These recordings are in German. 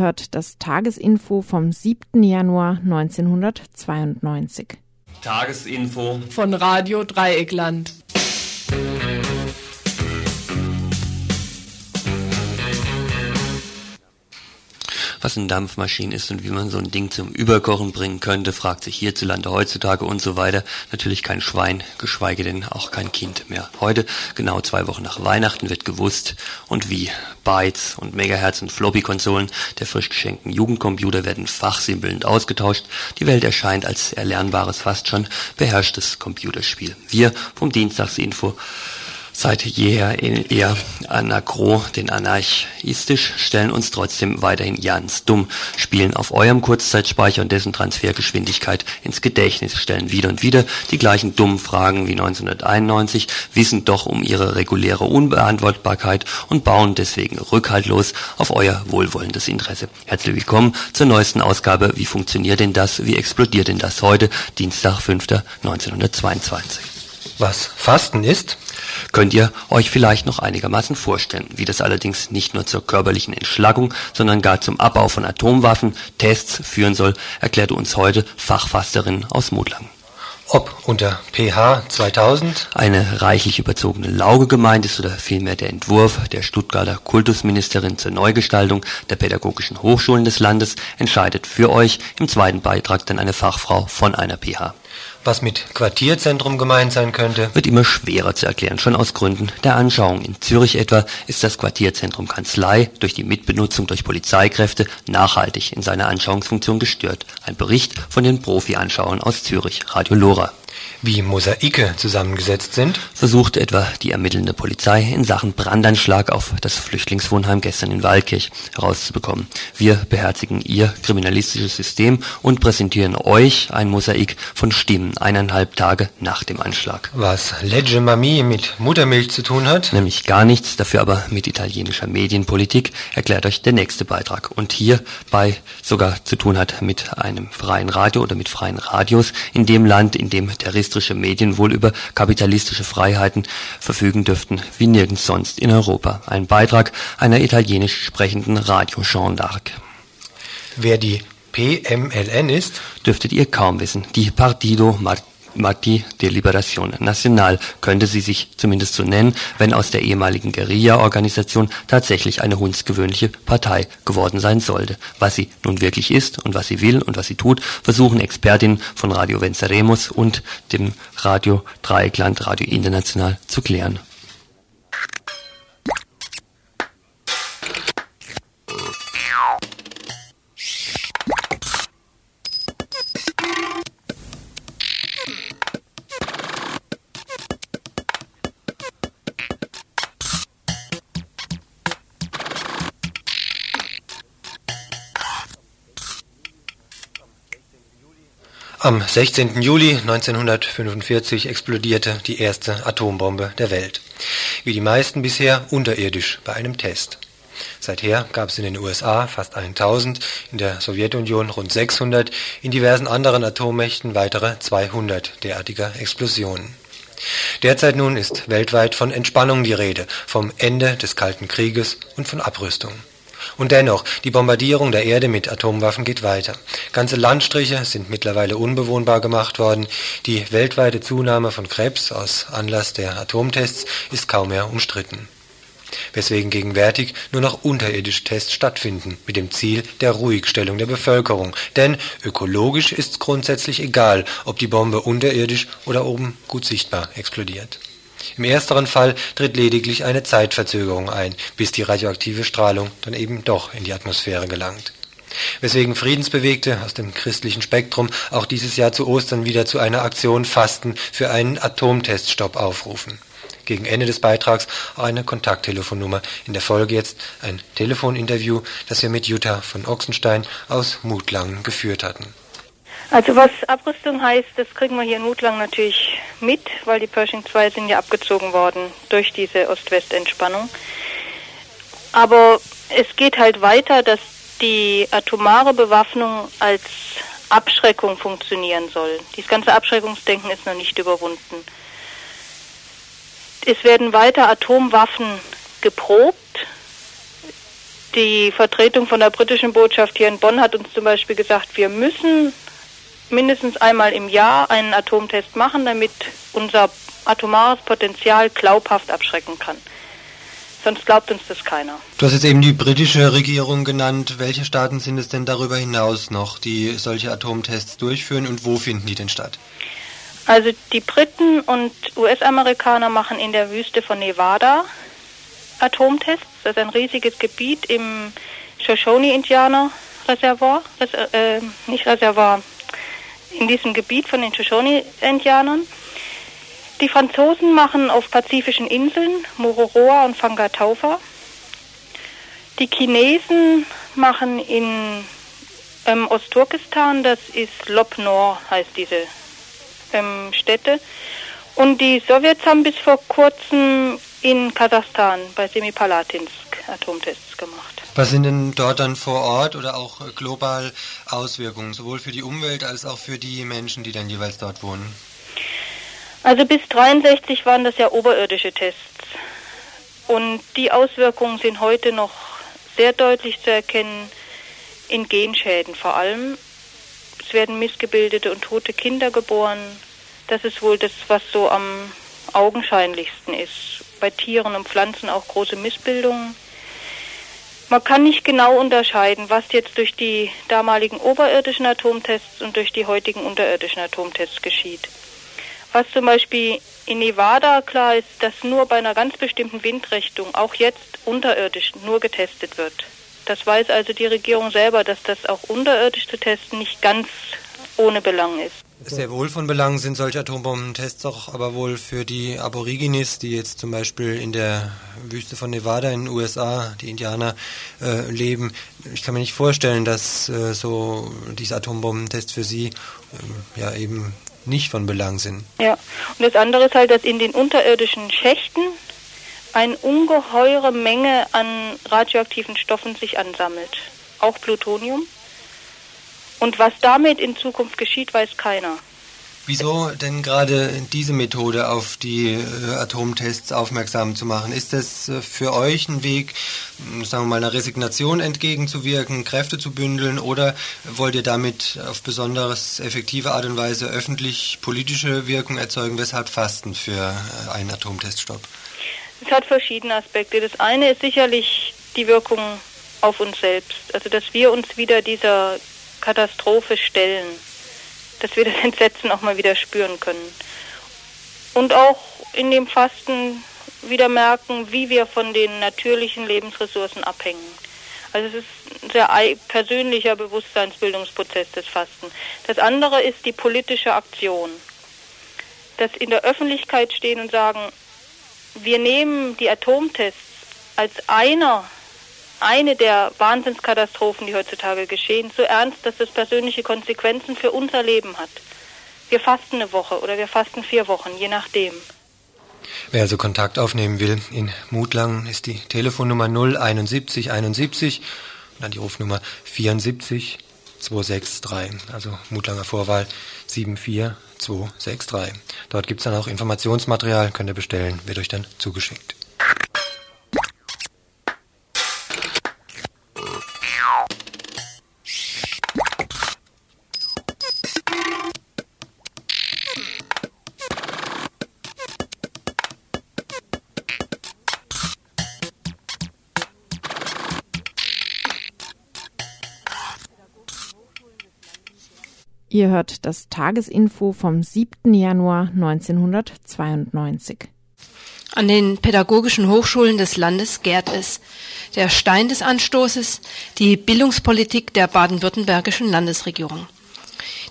Hört das Tagesinfo vom 7. Januar 1992. Tagesinfo von Radio Dreieckland. Was eine Dampfmaschine ist und wie man so ein Ding zum Überkochen bringen könnte, fragt sich hierzulande heutzutage und so weiter. Natürlich kein Schwein, geschweige denn auch kein Kind mehr. Heute, genau zwei Wochen nach Weihnachten, wird gewusst und wie. Bytes und Megahertz und Floppy-Konsolen der frisch geschenkten Jugendcomputer werden fachsimpelnd ausgetauscht. Die Welt erscheint als erlernbares, fast schon beherrschtes Computerspiel. Wir vom Dienstagsinfo seit jeher eher anachro, den anarchistisch, stellen uns trotzdem weiterhin ganz dumm, spielen auf eurem Kurzzeitspeicher und dessen Transfergeschwindigkeit ins Gedächtnis, stellen wieder und wieder die gleichen dummen Fragen wie 1991, wissen doch um ihre reguläre Unbeantwortbarkeit und bauen deswegen rückhaltlos auf euer wohlwollendes Interesse. Herzlich willkommen zur neuesten Ausgabe Wie funktioniert denn das? Wie explodiert denn das heute? Dienstag, 5. 1922. Was Fasten ist? Könnt ihr euch vielleicht noch einigermaßen vorstellen, wie das allerdings nicht nur zur körperlichen Entschlackung, sondern gar zum Abbau von Atomwaffen, Tests führen soll, erklärte uns heute Fachfasterin aus Mutlang. Ob unter pH 2000 eine reichlich überzogene Lauge gemeint ist oder vielmehr der Entwurf der Stuttgarter Kultusministerin zur Neugestaltung der pädagogischen Hochschulen des Landes, entscheidet für euch im zweiten Beitrag dann eine Fachfrau von einer pH. Was mit Quartierzentrum gemeint sein könnte, wird immer schwerer zu erklären, schon aus Gründen der Anschauung. In Zürich etwa ist das Quartierzentrum Kanzlei durch die Mitbenutzung durch Polizeikräfte nachhaltig in seiner Anschauungsfunktion gestört. Ein Bericht von den Profi-Anschauern aus Zürich, Radio Lora wie Mosaike zusammengesetzt sind, versucht etwa die ermittelnde Polizei in Sachen Brandanschlag auf das Flüchtlingswohnheim gestern in Waldkirch herauszubekommen. Wir beherzigen ihr kriminalistisches System und präsentieren euch ein Mosaik von Stimmen eineinhalb Tage nach dem Anschlag. Was Legge Mami mit Muttermilch zu tun hat? Nämlich gar nichts, dafür aber mit italienischer Medienpolitik, erklärt euch der nächste Beitrag. Und hierbei sogar zu tun hat mit einem freien Radio oder mit freien Radios in dem Land, in dem terroristische Medien wohl über kapitalistische Freiheiten verfügen dürften wie nirgends sonst in Europa. Ein Beitrag einer italienisch sprechenden Radio Jean d'Arc. Wer die PMLN ist, dürftet ihr kaum wissen. Die Partido Martino Marti de Liberación Nacional könnte sie sich zumindest so nennen, wenn aus der ehemaligen Guerilla-Organisation tatsächlich eine hundsgewöhnliche Partei geworden sein sollte. Was sie nun wirklich ist und was sie will und was sie tut, versuchen Expertinnen von Radio Venceremos und dem Radio Dreieckland Radio International zu klären. Am 16. Juli 1945 explodierte die erste Atombombe der Welt. Wie die meisten bisher unterirdisch bei einem Test. Seither gab es in den USA fast 1000, in der Sowjetunion rund 600, in diversen anderen Atommächten weitere 200 derartiger Explosionen. Derzeit nun ist weltweit von Entspannung die Rede, vom Ende des Kalten Krieges und von Abrüstung. Und dennoch, die Bombardierung der Erde mit Atomwaffen geht weiter. Ganze Landstriche sind mittlerweile unbewohnbar gemacht worden. Die weltweite Zunahme von Krebs aus Anlass der Atomtests ist kaum mehr umstritten. Weswegen gegenwärtig nur noch unterirdische Tests stattfinden, mit dem Ziel der Ruhigstellung der Bevölkerung. Denn ökologisch ist es grundsätzlich egal, ob die Bombe unterirdisch oder oben gut sichtbar explodiert. Im ersteren Fall tritt lediglich eine Zeitverzögerung ein, bis die radioaktive Strahlung dann eben doch in die Atmosphäre gelangt. Weswegen Friedensbewegte aus dem christlichen Spektrum auch dieses Jahr zu Ostern wieder zu einer Aktion Fasten für einen Atomteststopp aufrufen. Gegen Ende des Beitrags auch eine Kontakttelefonnummer. In der Folge jetzt ein Telefoninterview, das wir mit Jutta von Ochsenstein aus Mutlangen geführt hatten. Also was Abrüstung heißt, das kriegen wir hier in Mutlang natürlich mit, weil die Pershing 2 sind ja abgezogen worden durch diese Ost-West-Entspannung. Aber es geht halt weiter, dass die atomare Bewaffnung als Abschreckung funktionieren soll. Dieses ganze Abschreckungsdenken ist noch nicht überwunden. Es werden weiter Atomwaffen geprobt. Die Vertretung von der britischen Botschaft hier in Bonn hat uns zum Beispiel gesagt, wir müssen mindestens einmal im Jahr einen Atomtest machen, damit unser atomares Potenzial glaubhaft abschrecken kann. Sonst glaubt uns das keiner. Du hast jetzt eben die britische Regierung genannt. Welche Staaten sind es denn darüber hinaus noch, die solche Atomtests durchführen und wo finden die denn statt? Also die Briten und US-Amerikaner machen in der Wüste von Nevada Atomtests. Das ist ein riesiges Gebiet im Shoshone-Indianer-Reservoir, äh, nicht Reservoir, in diesem Gebiet von den Shoshone-Indianern. Die Franzosen machen auf pazifischen Inseln Mororoa und Fangataufa. Die Chinesen machen in ähm, Ostturkestan, das ist Lopnor, heißt diese ähm, Städte. Und die Sowjets haben bis vor kurzem in Kasachstan bei Semipalatinsk Atomtests gemacht. Was sind denn dort dann vor Ort oder auch global Auswirkungen, sowohl für die Umwelt als auch für die Menschen, die dann jeweils dort wohnen? Also bis 63 waren das ja oberirdische Tests. Und die Auswirkungen sind heute noch sehr deutlich zu erkennen in Genschäden vor allem. Es werden missgebildete und tote Kinder geboren. Das ist wohl das, was so am augenscheinlichsten ist. Bei Tieren und Pflanzen auch große Missbildungen. Man kann nicht genau unterscheiden, was jetzt durch die damaligen oberirdischen Atomtests und durch die heutigen unterirdischen Atomtests geschieht. Was zum Beispiel in Nevada klar ist, dass nur bei einer ganz bestimmten Windrichtung, auch jetzt unterirdisch, nur getestet wird. Das weiß also die Regierung selber, dass das auch unterirdisch zu testen nicht ganz ohne Belang ist. Sehr wohl von Belang sind solche Atombombentests auch aber wohl für die Aborigines, die jetzt zum Beispiel in der Wüste von Nevada in den USA, die Indianer, äh, leben. Ich kann mir nicht vorstellen, dass äh, so diese Atombombentests für sie äh, ja eben nicht von Belang sind. Ja, und das andere ist halt, dass in den unterirdischen Schächten eine ungeheure Menge an radioaktiven Stoffen sich ansammelt. Auch Plutonium. Und was damit in Zukunft geschieht, weiß keiner. Wieso denn gerade diese Methode auf die äh, Atomtests aufmerksam zu machen? Ist das äh, für euch ein Weg, sagen wir mal, einer Resignation entgegenzuwirken, Kräfte zu bündeln oder wollt ihr damit auf besonders effektive Art und Weise öffentlich politische Wirkung erzeugen? Weshalb Fasten für äh, einen Atomteststopp? Es hat verschiedene Aspekte. Das eine ist sicherlich die Wirkung auf uns selbst. Also, dass wir uns wieder dieser Katastrophe stellen. Dass wir das Entsetzen auch mal wieder spüren können. Und auch in dem Fasten wieder merken, wie wir von den natürlichen Lebensressourcen abhängen. Also es ist ein sehr persönlicher Bewusstseinsbildungsprozess des Fasten. Das andere ist die politische Aktion. Dass in der Öffentlichkeit stehen und sagen, wir nehmen die Atomtests als einer, eine der Wahnsinnskatastrophen, die heutzutage geschehen, so ernst, dass es persönliche Konsequenzen für unser Leben hat. Wir fasten eine Woche oder wir fasten vier Wochen, je nachdem. Wer also Kontakt aufnehmen will in Mutlangen, ist die Telefonnummer 071 71 und dann die Rufnummer 74 263, also Mutlanger Vorwahl 74263. Dort gibt es dann auch Informationsmaterial, könnt ihr bestellen, wird euch dann zugeschickt. Ihr hört das Tagesinfo vom 7. Januar 1992. An den pädagogischen Hochschulen des Landes gärt es. Der Stein des Anstoßes, die Bildungspolitik der baden-württembergischen Landesregierung.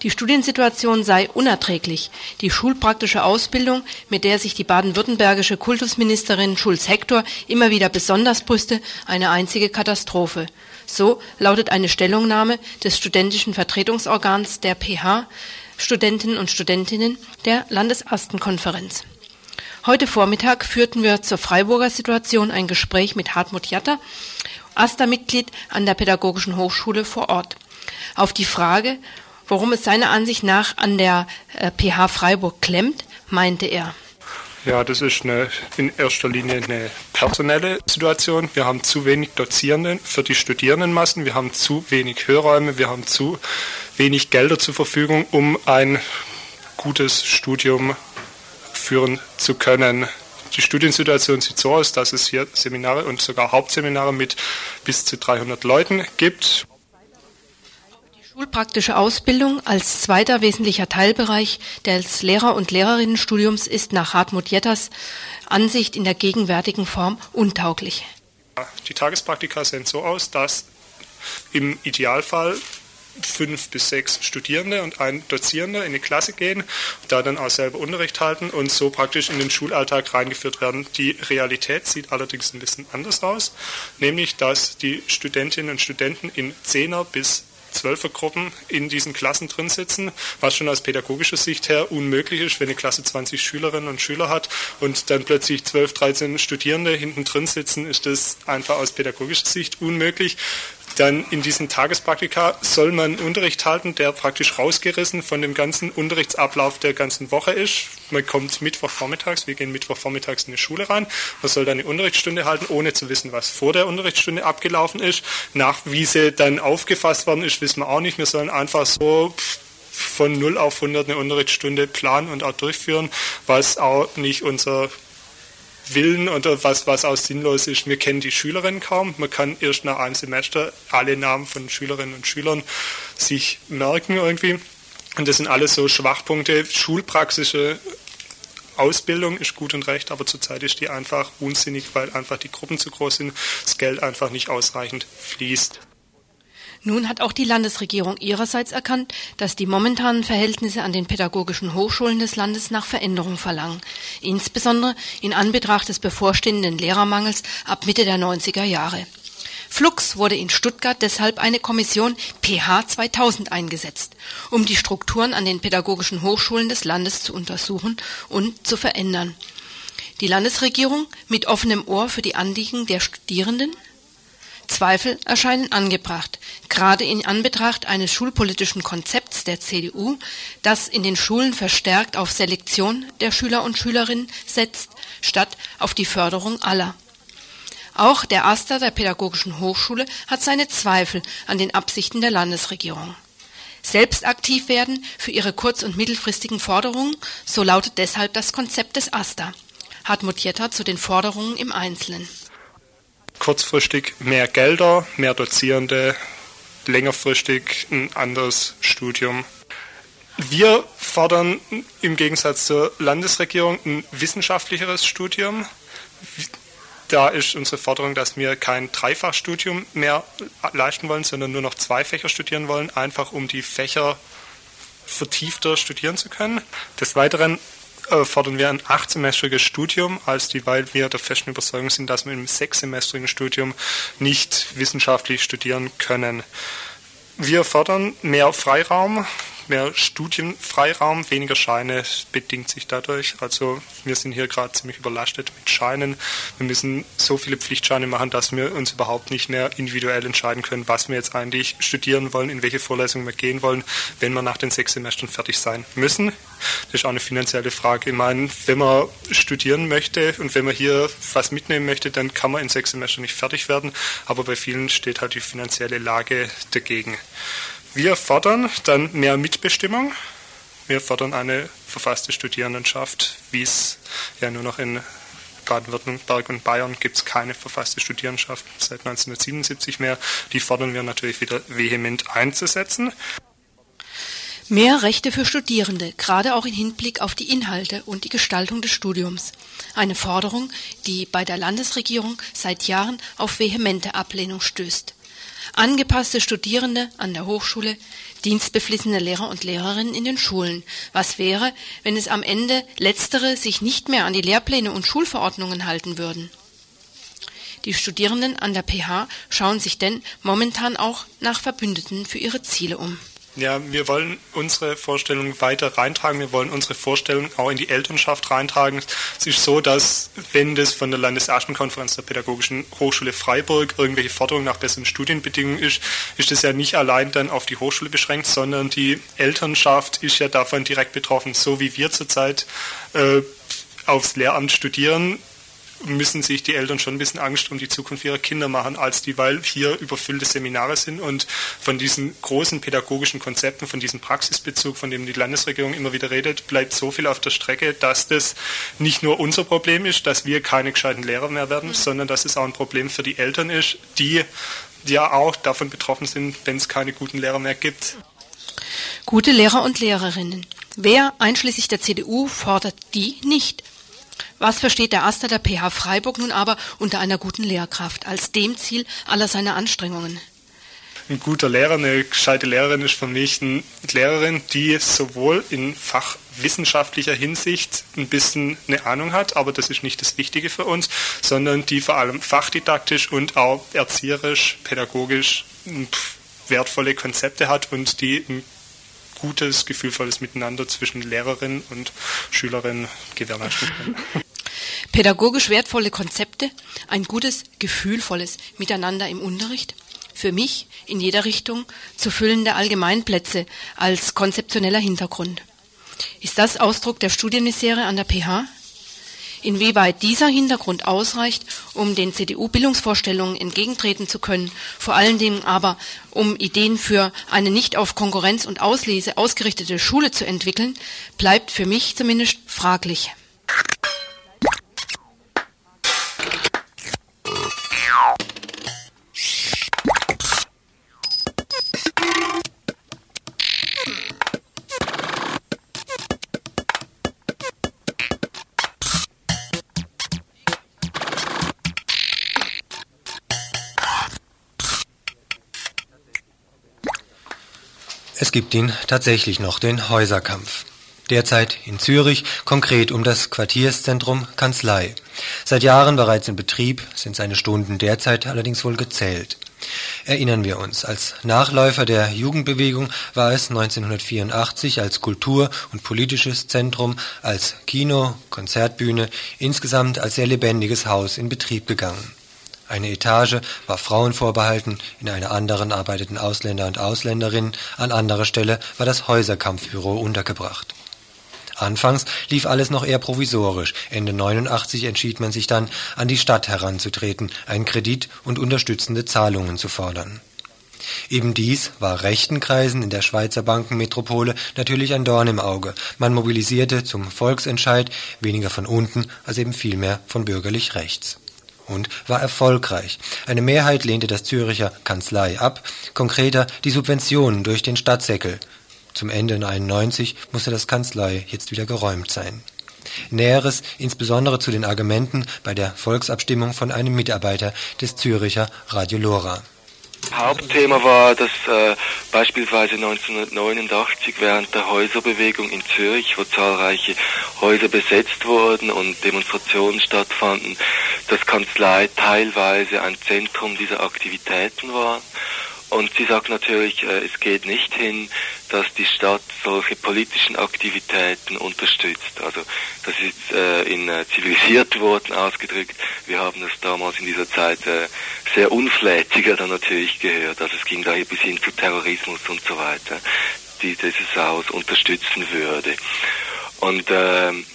Die Studiensituation sei unerträglich. Die schulpraktische Ausbildung, mit der sich die baden-württembergische Kultusministerin Schulz-Hector immer wieder besonders brüste, eine einzige Katastrophe. So lautet eine Stellungnahme des studentischen Vertretungsorgans der PH Studentinnen und Studentinnen der Landesastenkonferenz. Heute Vormittag führten wir zur Freiburger Situation ein Gespräch mit Hartmut Jatter, AStA-Mitglied an der Pädagogischen Hochschule vor Ort. Auf die Frage, warum es seiner Ansicht nach an der PH äh, Freiburg klemmt, meinte er. Ja, das ist eine, in erster Linie eine personelle Situation. Wir haben zu wenig Dozierende für die Studierendenmassen, wir haben zu wenig Hörräume, wir haben zu wenig Gelder zur Verfügung, um ein gutes Studium führen zu können. Die Studiensituation sieht so aus, dass es hier Seminare und sogar Hauptseminare mit bis zu 300 Leuten gibt. Schulpraktische Ausbildung als zweiter wesentlicher Teilbereich des Lehrer- und Lehrerinnenstudiums ist nach Hartmut Jetters Ansicht in der gegenwärtigen Form untauglich. Die Tagespraktika sehen so aus, dass im Idealfall fünf bis sechs Studierende und ein Dozierender in eine Klasse gehen, da dann auch selber Unterricht halten und so praktisch in den Schulalltag reingeführt werden. Die Realität sieht allerdings ein bisschen anders aus, nämlich dass die Studentinnen und Studenten in Zehner bis Zwölfergruppen in diesen Klassen drin sitzen, was schon aus pädagogischer Sicht her unmöglich ist, wenn eine Klasse 20 Schülerinnen und Schüler hat und dann plötzlich 12, 13 Studierende hinten drin sitzen, ist das einfach aus pädagogischer Sicht unmöglich. Dann in diesen Tagespraktika soll man Unterricht halten, der praktisch rausgerissen von dem ganzen Unterrichtsablauf der ganzen Woche ist. Man kommt Mittwochvormittags, wir gehen Mittwochvormittags in die Schule rein, man soll dann eine Unterrichtsstunde halten, ohne zu wissen, was vor der Unterrichtsstunde abgelaufen ist. Nach wie sie dann aufgefasst worden ist, wissen wir auch nicht. Wir sollen einfach so von 0 auf 100 eine Unterrichtsstunde planen und auch durchführen, was auch nicht unser Willen oder was, was auch sinnlos ist. Wir kennen die Schülerinnen kaum. Man kann erst nach einem Semester alle Namen von Schülerinnen und Schülern sich merken irgendwie. Und das sind alles so Schwachpunkte. Schulpraxische Ausbildung ist gut und recht, aber zurzeit ist die einfach unsinnig, weil einfach die Gruppen zu groß sind, das Geld einfach nicht ausreichend fließt. Nun hat auch die Landesregierung ihrerseits erkannt, dass die momentanen Verhältnisse an den pädagogischen Hochschulen des Landes nach Veränderung verlangen, insbesondere in Anbetracht des bevorstehenden Lehrermangels ab Mitte der 90er Jahre. Flux wurde in Stuttgart deshalb eine Kommission PH 2000 eingesetzt, um die Strukturen an den pädagogischen Hochschulen des Landes zu untersuchen und zu verändern. Die Landesregierung mit offenem Ohr für die Anliegen der Studierenden Zweifel erscheinen angebracht, gerade in Anbetracht eines schulpolitischen Konzepts der CDU, das in den Schulen verstärkt auf Selektion der Schüler und Schülerinnen setzt, statt auf die Förderung aller. Auch der AStA der Pädagogischen Hochschule hat seine Zweifel an den Absichten der Landesregierung. Selbst aktiv werden für ihre kurz- und mittelfristigen Forderungen, so lautet deshalb das Konzept des AStA. Hartmut Jetter zu den Forderungen im Einzelnen kurzfristig mehr Gelder, mehr Dozierende, längerfristig ein anderes Studium. Wir fordern im Gegensatz zur Landesregierung ein wissenschaftlicheres Studium. Da ist unsere Forderung, dass wir kein Dreifachstudium mehr leisten wollen, sondern nur noch zwei Fächer studieren wollen, einfach um die Fächer vertiefter studieren zu können. Des Weiteren äh, fordern wir ein achtsemestriges Studium, als die, weil wir der festen Überzeugung sind, dass wir im sechssemestrigen Studium nicht wissenschaftlich studieren können. Wir fordern mehr Freiraum mehr Studienfreiraum, weniger Scheine bedingt sich dadurch. Also wir sind hier gerade ziemlich überlastet mit Scheinen. Wir müssen so viele Pflichtscheine machen, dass wir uns überhaupt nicht mehr individuell entscheiden können, was wir jetzt eigentlich studieren wollen, in welche Vorlesungen wir gehen wollen, wenn wir nach den sechs Semestern fertig sein müssen. Das ist auch eine finanzielle Frage. Ich meine, wenn man studieren möchte und wenn man hier was mitnehmen möchte, dann kann man in sechs Semestern nicht fertig werden. Aber bei vielen steht halt die finanzielle Lage dagegen. Wir fordern dann mehr Mitbestimmung. Wir fordern eine verfasste Studierendenschaft, wie es ja nur noch in Baden-Württemberg und Bayern gibt es keine verfasste Studierendenschaft seit 1977 mehr. Die fordern wir natürlich wieder vehement einzusetzen. Mehr Rechte für Studierende, gerade auch im Hinblick auf die Inhalte und die Gestaltung des Studiums. Eine Forderung, die bei der Landesregierung seit Jahren auf vehemente Ablehnung stößt angepasste Studierende an der Hochschule, dienstbeflissene Lehrer und Lehrerinnen in den Schulen. Was wäre, wenn es am Ende letztere sich nicht mehr an die Lehrpläne und Schulverordnungen halten würden? Die Studierenden an der PH schauen sich denn momentan auch nach Verbündeten für ihre Ziele um. Ja, wir wollen unsere Vorstellung weiter reintragen. Wir wollen unsere Vorstellung auch in die Elternschaft reintragen. Es ist so, dass wenn das von der Landesärztenkonferenz der Pädagogischen Hochschule Freiburg irgendwelche Forderungen nach besseren Studienbedingungen ist, ist das ja nicht allein dann auf die Hochschule beschränkt, sondern die Elternschaft ist ja davon direkt betroffen, so wie wir zurzeit äh, aufs Lehramt studieren, müssen sich die Eltern schon ein bisschen Angst um die Zukunft ihrer Kinder machen, als die, weil hier überfüllte Seminare sind und von diesen großen pädagogischen Konzepten, von diesem Praxisbezug, von dem die Landesregierung immer wieder redet, bleibt so viel auf der Strecke, dass das nicht nur unser Problem ist, dass wir keine gescheiten Lehrer mehr werden, sondern dass es auch ein Problem für die Eltern ist, die ja auch davon betroffen sind, wenn es keine guten Lehrer mehr gibt. Gute Lehrer und Lehrerinnen. Wer einschließlich der CDU fordert die nicht? Was versteht der Aster der PH Freiburg nun aber unter einer guten Lehrkraft als dem Ziel aller seiner Anstrengungen? Ein guter Lehrer, eine gescheite Lehrerin ist für mich eine Lehrerin, die sowohl in fachwissenschaftlicher Hinsicht ein bisschen eine Ahnung hat, aber das ist nicht das Wichtige für uns, sondern die vor allem fachdidaktisch und auch erzieherisch, pädagogisch wertvolle Konzepte hat und die ein gutes, gefühlvolles Miteinander zwischen Lehrerin und Schülerin gewährleisten können. Pädagogisch wertvolle Konzepte, ein gutes, gefühlvolles Miteinander im Unterricht, für mich in jeder Richtung zu füllende Allgemeinplätze als konzeptioneller Hintergrund. Ist das Ausdruck der Studienmisere an der PH? Inwieweit dieser Hintergrund ausreicht, um den CDU-Bildungsvorstellungen entgegentreten zu können, vor allen Dingen aber, um Ideen für eine nicht auf Konkurrenz und Auslese ausgerichtete Schule zu entwickeln, bleibt für mich zumindest fraglich. Es gibt ihn tatsächlich noch, den Häuserkampf. Derzeit in Zürich, konkret um das Quartierszentrum Kanzlei. Seit Jahren bereits in Betrieb, sind seine Stunden derzeit allerdings wohl gezählt. Erinnern wir uns, als Nachläufer der Jugendbewegung war es 1984 als Kultur- und politisches Zentrum, als Kino, Konzertbühne, insgesamt als sehr lebendiges Haus in Betrieb gegangen. Eine Etage war Frauen vorbehalten, in einer anderen arbeiteten Ausländer und Ausländerinnen, an anderer Stelle war das Häuserkampfbüro untergebracht. Anfangs lief alles noch eher provisorisch. Ende 89 entschied man sich dann, an die Stadt heranzutreten, einen Kredit und unterstützende Zahlungen zu fordern. Eben dies war rechten Kreisen in der Schweizer Bankenmetropole natürlich ein Dorn im Auge. Man mobilisierte zum Volksentscheid weniger von unten als eben vielmehr von bürgerlich rechts und war erfolgreich. Eine Mehrheit lehnte das Züricher Kanzlei ab, konkreter die Subventionen durch den Stadtsäckel. Zum Ende 91 musste das Kanzlei jetzt wieder geräumt sein. Näheres insbesondere zu den Argumenten bei der Volksabstimmung von einem Mitarbeiter des Züricher Radio Lora. Hauptthema war, dass äh, beispielsweise 1989 während der Häuserbewegung in Zürich, wo zahlreiche Häuser besetzt wurden und Demonstrationen stattfanden, das Kanzlei teilweise ein Zentrum dieser Aktivitäten war. Und sie sagt natürlich, äh, es geht nicht hin, dass die Stadt solche politischen Aktivitäten unterstützt. Also das ist äh, in äh, zivilisiert Worten ausgedrückt. Wir haben das damals in dieser Zeit äh, sehr unflätiger dann natürlich gehört. Also es ging da bis hin zu Terrorismus und so weiter, die dieses Haus unterstützen würde. Und ähm,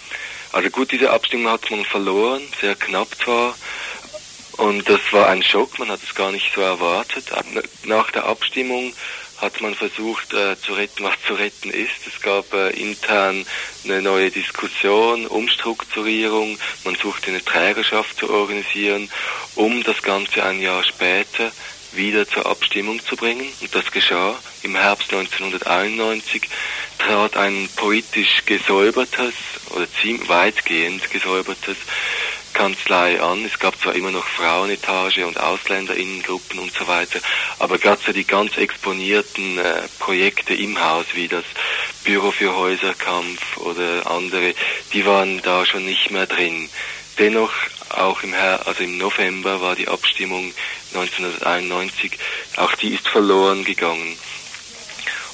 also gut, diese Abstimmung hat man verloren, sehr knapp zwar. Und das war ein Schock, man hat es gar nicht so erwartet. Nach der Abstimmung hat man versucht äh, zu retten, was zu retten ist. Es gab äh, intern eine neue Diskussion, Umstrukturierung, man suchte eine Trägerschaft zu organisieren, um das Ganze ein Jahr später wieder zur Abstimmung zu bringen. Und das geschah. Im Herbst 1991 trat ein politisch gesäubertes oder ziemlich weitgehend gesäubertes Kanzlei an. Es gab zwar immer noch Frauenetage und Ausländerinnengruppen und so weiter, aber gerade so die ganz exponierten äh, Projekte im Haus wie das Büro für Häuserkampf oder andere, die waren da schon nicht mehr drin. Dennoch auch im Her also im November war die Abstimmung 1991, auch die ist verloren gegangen.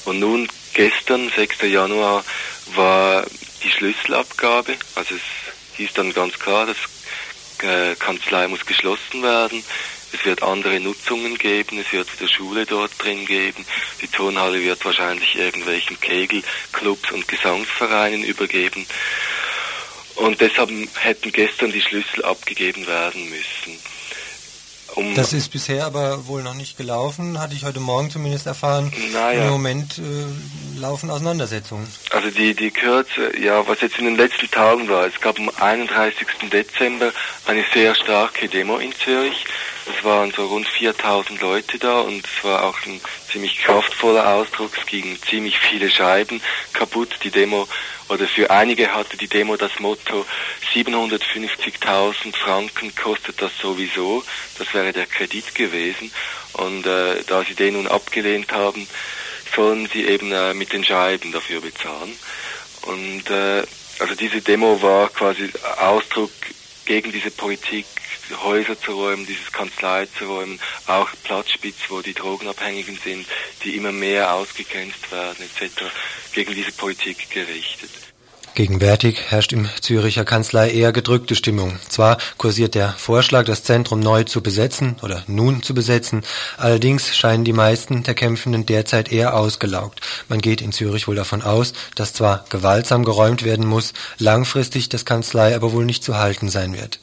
Und nun gestern, 6. Januar, war die Schlüsselabgabe, also es hieß dann ganz klar, das Kanzlei muss geschlossen werden. Es wird andere Nutzungen geben, es wird wieder Schule dort drin geben. Die Turnhalle wird wahrscheinlich irgendwelchen Kegelclubs und Gesangsvereinen übergeben. Und deshalb hätten gestern die Schlüssel abgegeben werden müssen. Um das ist bisher aber wohl noch nicht gelaufen, hatte ich heute Morgen zumindest erfahren. Naja. Im Moment äh, laufen Auseinandersetzungen. Also die, die Kürze, ja, was jetzt in den letzten Tagen war, es gab am 31. Dezember eine sehr starke Demo in Zürich. Es waren so rund 4000 Leute da und es war auch ein ziemlich kraftvoller Ausdruck. Es gingen ziemlich viele Scheiben kaputt. Die Demo oder für einige hatte die Demo das Motto 750.000 Franken kostet das sowieso. Das wäre der Kredit gewesen. Und äh, da sie den nun abgelehnt haben, sollen sie eben äh, mit den Scheiben dafür bezahlen. Und äh, also diese Demo war quasi Ausdruck gegen diese Politik, Häuser zu räumen, dieses Kanzlei zu räumen, auch Platzspitz, wo die Drogenabhängigen sind, die immer mehr ausgegrenzt werden etc., gegen diese Politik gerichtet. Gegenwärtig herrscht im Züricher Kanzlei eher gedrückte Stimmung. Zwar kursiert der Vorschlag, das Zentrum neu zu besetzen oder nun zu besetzen, allerdings scheinen die meisten der Kämpfenden derzeit eher ausgelaugt. Man geht in Zürich wohl davon aus, dass zwar gewaltsam geräumt werden muss, langfristig das Kanzlei aber wohl nicht zu halten sein wird.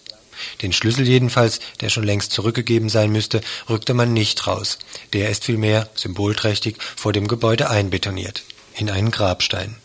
Den Schlüssel jedenfalls, der schon längst zurückgegeben sein müsste, rückte man nicht raus. Der ist vielmehr, symbolträchtig, vor dem Gebäude einbetoniert. In einen Grabstein.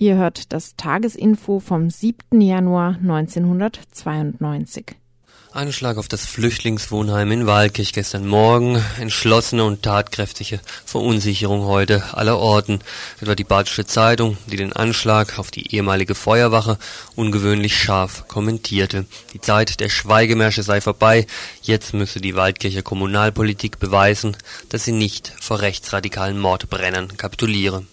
Ihr hört das Tagesinfo vom 7. Januar 1992. Ein Schlag auf das Flüchtlingswohnheim in Walkirch gestern Morgen, entschlossene und tatkräftige Verunsicherung heute aller Orten. Etwa die Badische Zeitung, die den Anschlag auf die ehemalige Feuerwache ungewöhnlich scharf kommentierte. Die Zeit der Schweigemärsche sei vorbei, jetzt müsse die Waldkircher Kommunalpolitik beweisen, dass sie nicht vor rechtsradikalen Mordbrennern kapituliere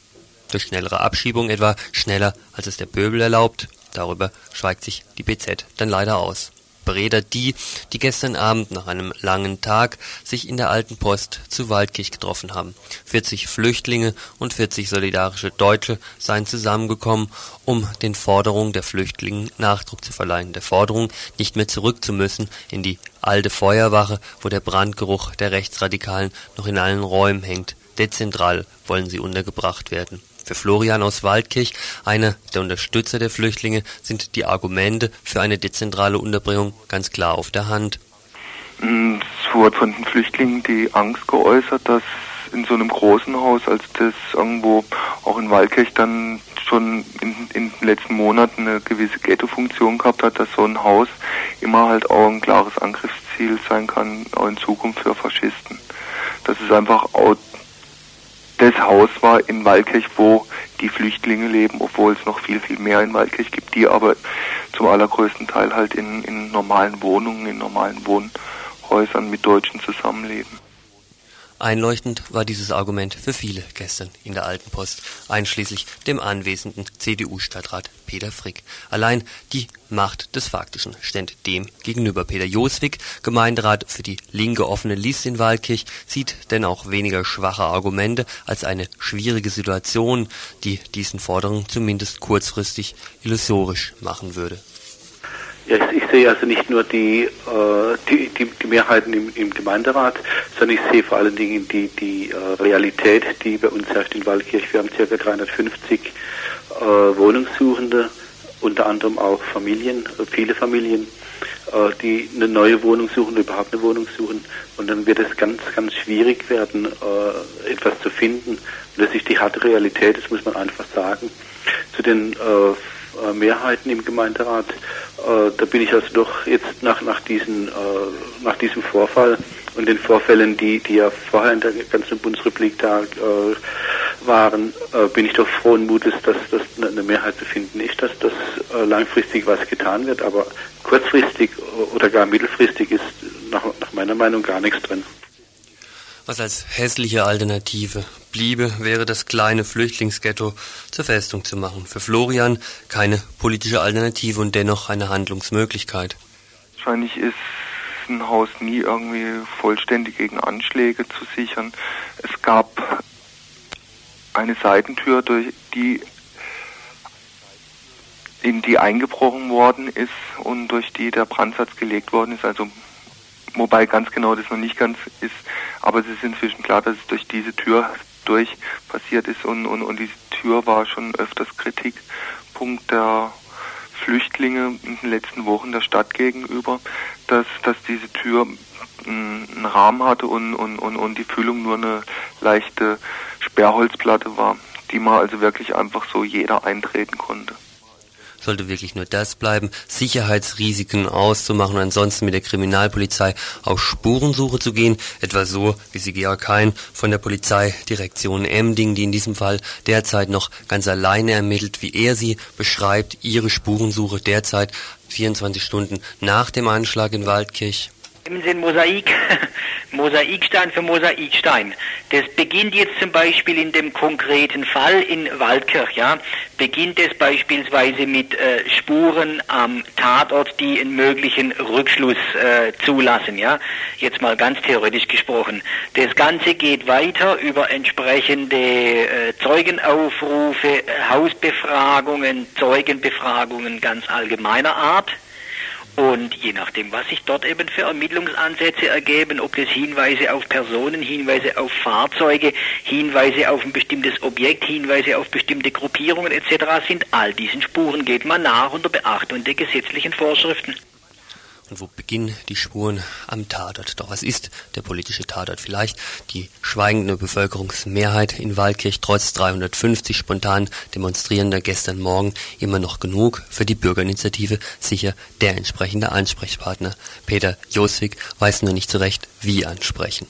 durch schnellere Abschiebung etwa schneller als es der Pöbel erlaubt. Darüber schweigt sich die BZ dann leider aus. Breder die, die gestern Abend nach einem langen Tag sich in der alten Post zu Waldkirch getroffen haben. 40 Flüchtlinge und 40 solidarische Deutsche seien zusammengekommen, um den Forderungen der Flüchtlinge Nachdruck zu verleihen. Der Forderung, nicht mehr zurück zu müssen in die alte Feuerwache, wo der Brandgeruch der Rechtsradikalen noch in allen Räumen hängt. Dezentral wollen sie untergebracht werden. Für Florian aus Waldkirch, einer der Unterstützer der Flüchtlinge, sind die Argumente für eine dezentrale Unterbringung ganz klar auf der Hand. Mm, es wurde von den Flüchtlingen die Angst geäußert, dass in so einem großen Haus, als das irgendwo auch in Waldkirch dann schon in, in den letzten Monaten eine gewisse Ghetto-Funktion gehabt hat, dass so ein Haus immer halt auch ein klares Angriffsziel sein kann, auch in Zukunft für Faschisten. Das ist einfach auch das Haus war in Waldkirch, wo die Flüchtlinge leben, obwohl es noch viel, viel mehr in Waldkirch gibt, die aber zum allergrößten Teil halt in, in normalen Wohnungen, in normalen Wohnhäusern mit Deutschen zusammenleben. Einleuchtend war dieses Argument für viele gestern in der Alten Post, einschließlich dem anwesenden CDU-Stadtrat Peter Frick. Allein die Macht des Faktischen stand dem gegenüber. Peter Joswig, Gemeinderat für die linke offene List in Waldkirch, sieht denn auch weniger schwache Argumente als eine schwierige Situation, die diesen Forderungen zumindest kurzfristig illusorisch machen würde. Ja, ich, sehe also nicht nur die, äh, die, die, die, Mehrheiten im, im, Gemeinderat, sondern ich sehe vor allen Dingen die, die äh, Realität, die bei uns herrscht in Waldkirch. Wir haben ca. 350 äh, Wohnungssuchende, unter anderem auch Familien, äh, viele Familien, äh, die eine neue Wohnung suchen, überhaupt eine Wohnung suchen. Und dann wird es ganz, ganz schwierig werden, äh, etwas zu finden. Und das ist die harte Realität, das muss man einfach sagen. Zu den Mehrheiten im Gemeinderat äh, da bin ich also doch jetzt nach, nach, diesen, äh, nach diesem Vorfall und den Vorfällen, die, die ja vorher in der ganzen Bundesrepublik da äh, waren, äh, bin ich doch frohen Mutes, dass das eine Mehrheit zu finden ist, dass das äh, langfristig was getan wird, aber kurzfristig oder gar mittelfristig ist nach, nach meiner Meinung gar nichts drin. Was als hässliche Alternative bliebe, wäre das kleine Flüchtlingsghetto zur Festung zu machen. Für Florian keine politische Alternative und dennoch eine Handlungsmöglichkeit. Wahrscheinlich ist ein Haus nie irgendwie vollständig gegen Anschläge zu sichern. Es gab eine Seitentür, durch die in die eingebrochen worden ist und durch die der Brandsatz gelegt worden ist. Also wobei ganz genau das noch nicht ganz ist, aber es ist inzwischen klar, dass es durch diese Tür durch passiert ist und, und, und diese Tür war schon öfters Kritikpunkt der Flüchtlinge in den letzten Wochen der Stadt gegenüber, dass, dass diese Tür einen Rahmen hatte und, und, und, und die Füllung nur eine leichte Sperrholzplatte war, die man also wirklich einfach so jeder eintreten konnte sollte wirklich nur das bleiben, Sicherheitsrisiken auszumachen und ansonsten mit der Kriminalpolizei auf Spurensuche zu gehen, etwa so, wie sie Georg Hein von der Polizeidirektion Emding, die in diesem Fall derzeit noch ganz alleine ermittelt, wie er sie beschreibt, ihre Spurensuche derzeit 24 Stunden nach dem Anschlag in Waldkirch Sie ein Mosaik, Mosaikstein für Mosaikstein. Das beginnt jetzt zum Beispiel in dem konkreten Fall in Waldkirch, ja, beginnt es beispielsweise mit äh, Spuren am Tatort, die einen möglichen Rückschluss äh, zulassen, ja, jetzt mal ganz theoretisch gesprochen. Das Ganze geht weiter über entsprechende äh, Zeugenaufrufe, Hausbefragungen, Zeugenbefragungen ganz allgemeiner Art, und je nachdem, was sich dort eben für Ermittlungsansätze ergeben, ob das Hinweise auf Personen, Hinweise auf Fahrzeuge, Hinweise auf ein bestimmtes Objekt, Hinweise auf bestimmte Gruppierungen etc. sind, all diesen Spuren geht man nach unter Beachtung der gesetzlichen Vorschriften. Und wo beginnen die Spuren am Tatort? Doch was ist der politische Tatort? Vielleicht die schweigende Bevölkerungsmehrheit in Waldkirch trotz 350 spontan Demonstrierender gestern Morgen immer noch genug für die Bürgerinitiative sicher der entsprechende Ansprechpartner. Peter Joswig weiß nur nicht zurecht, wie ansprechen.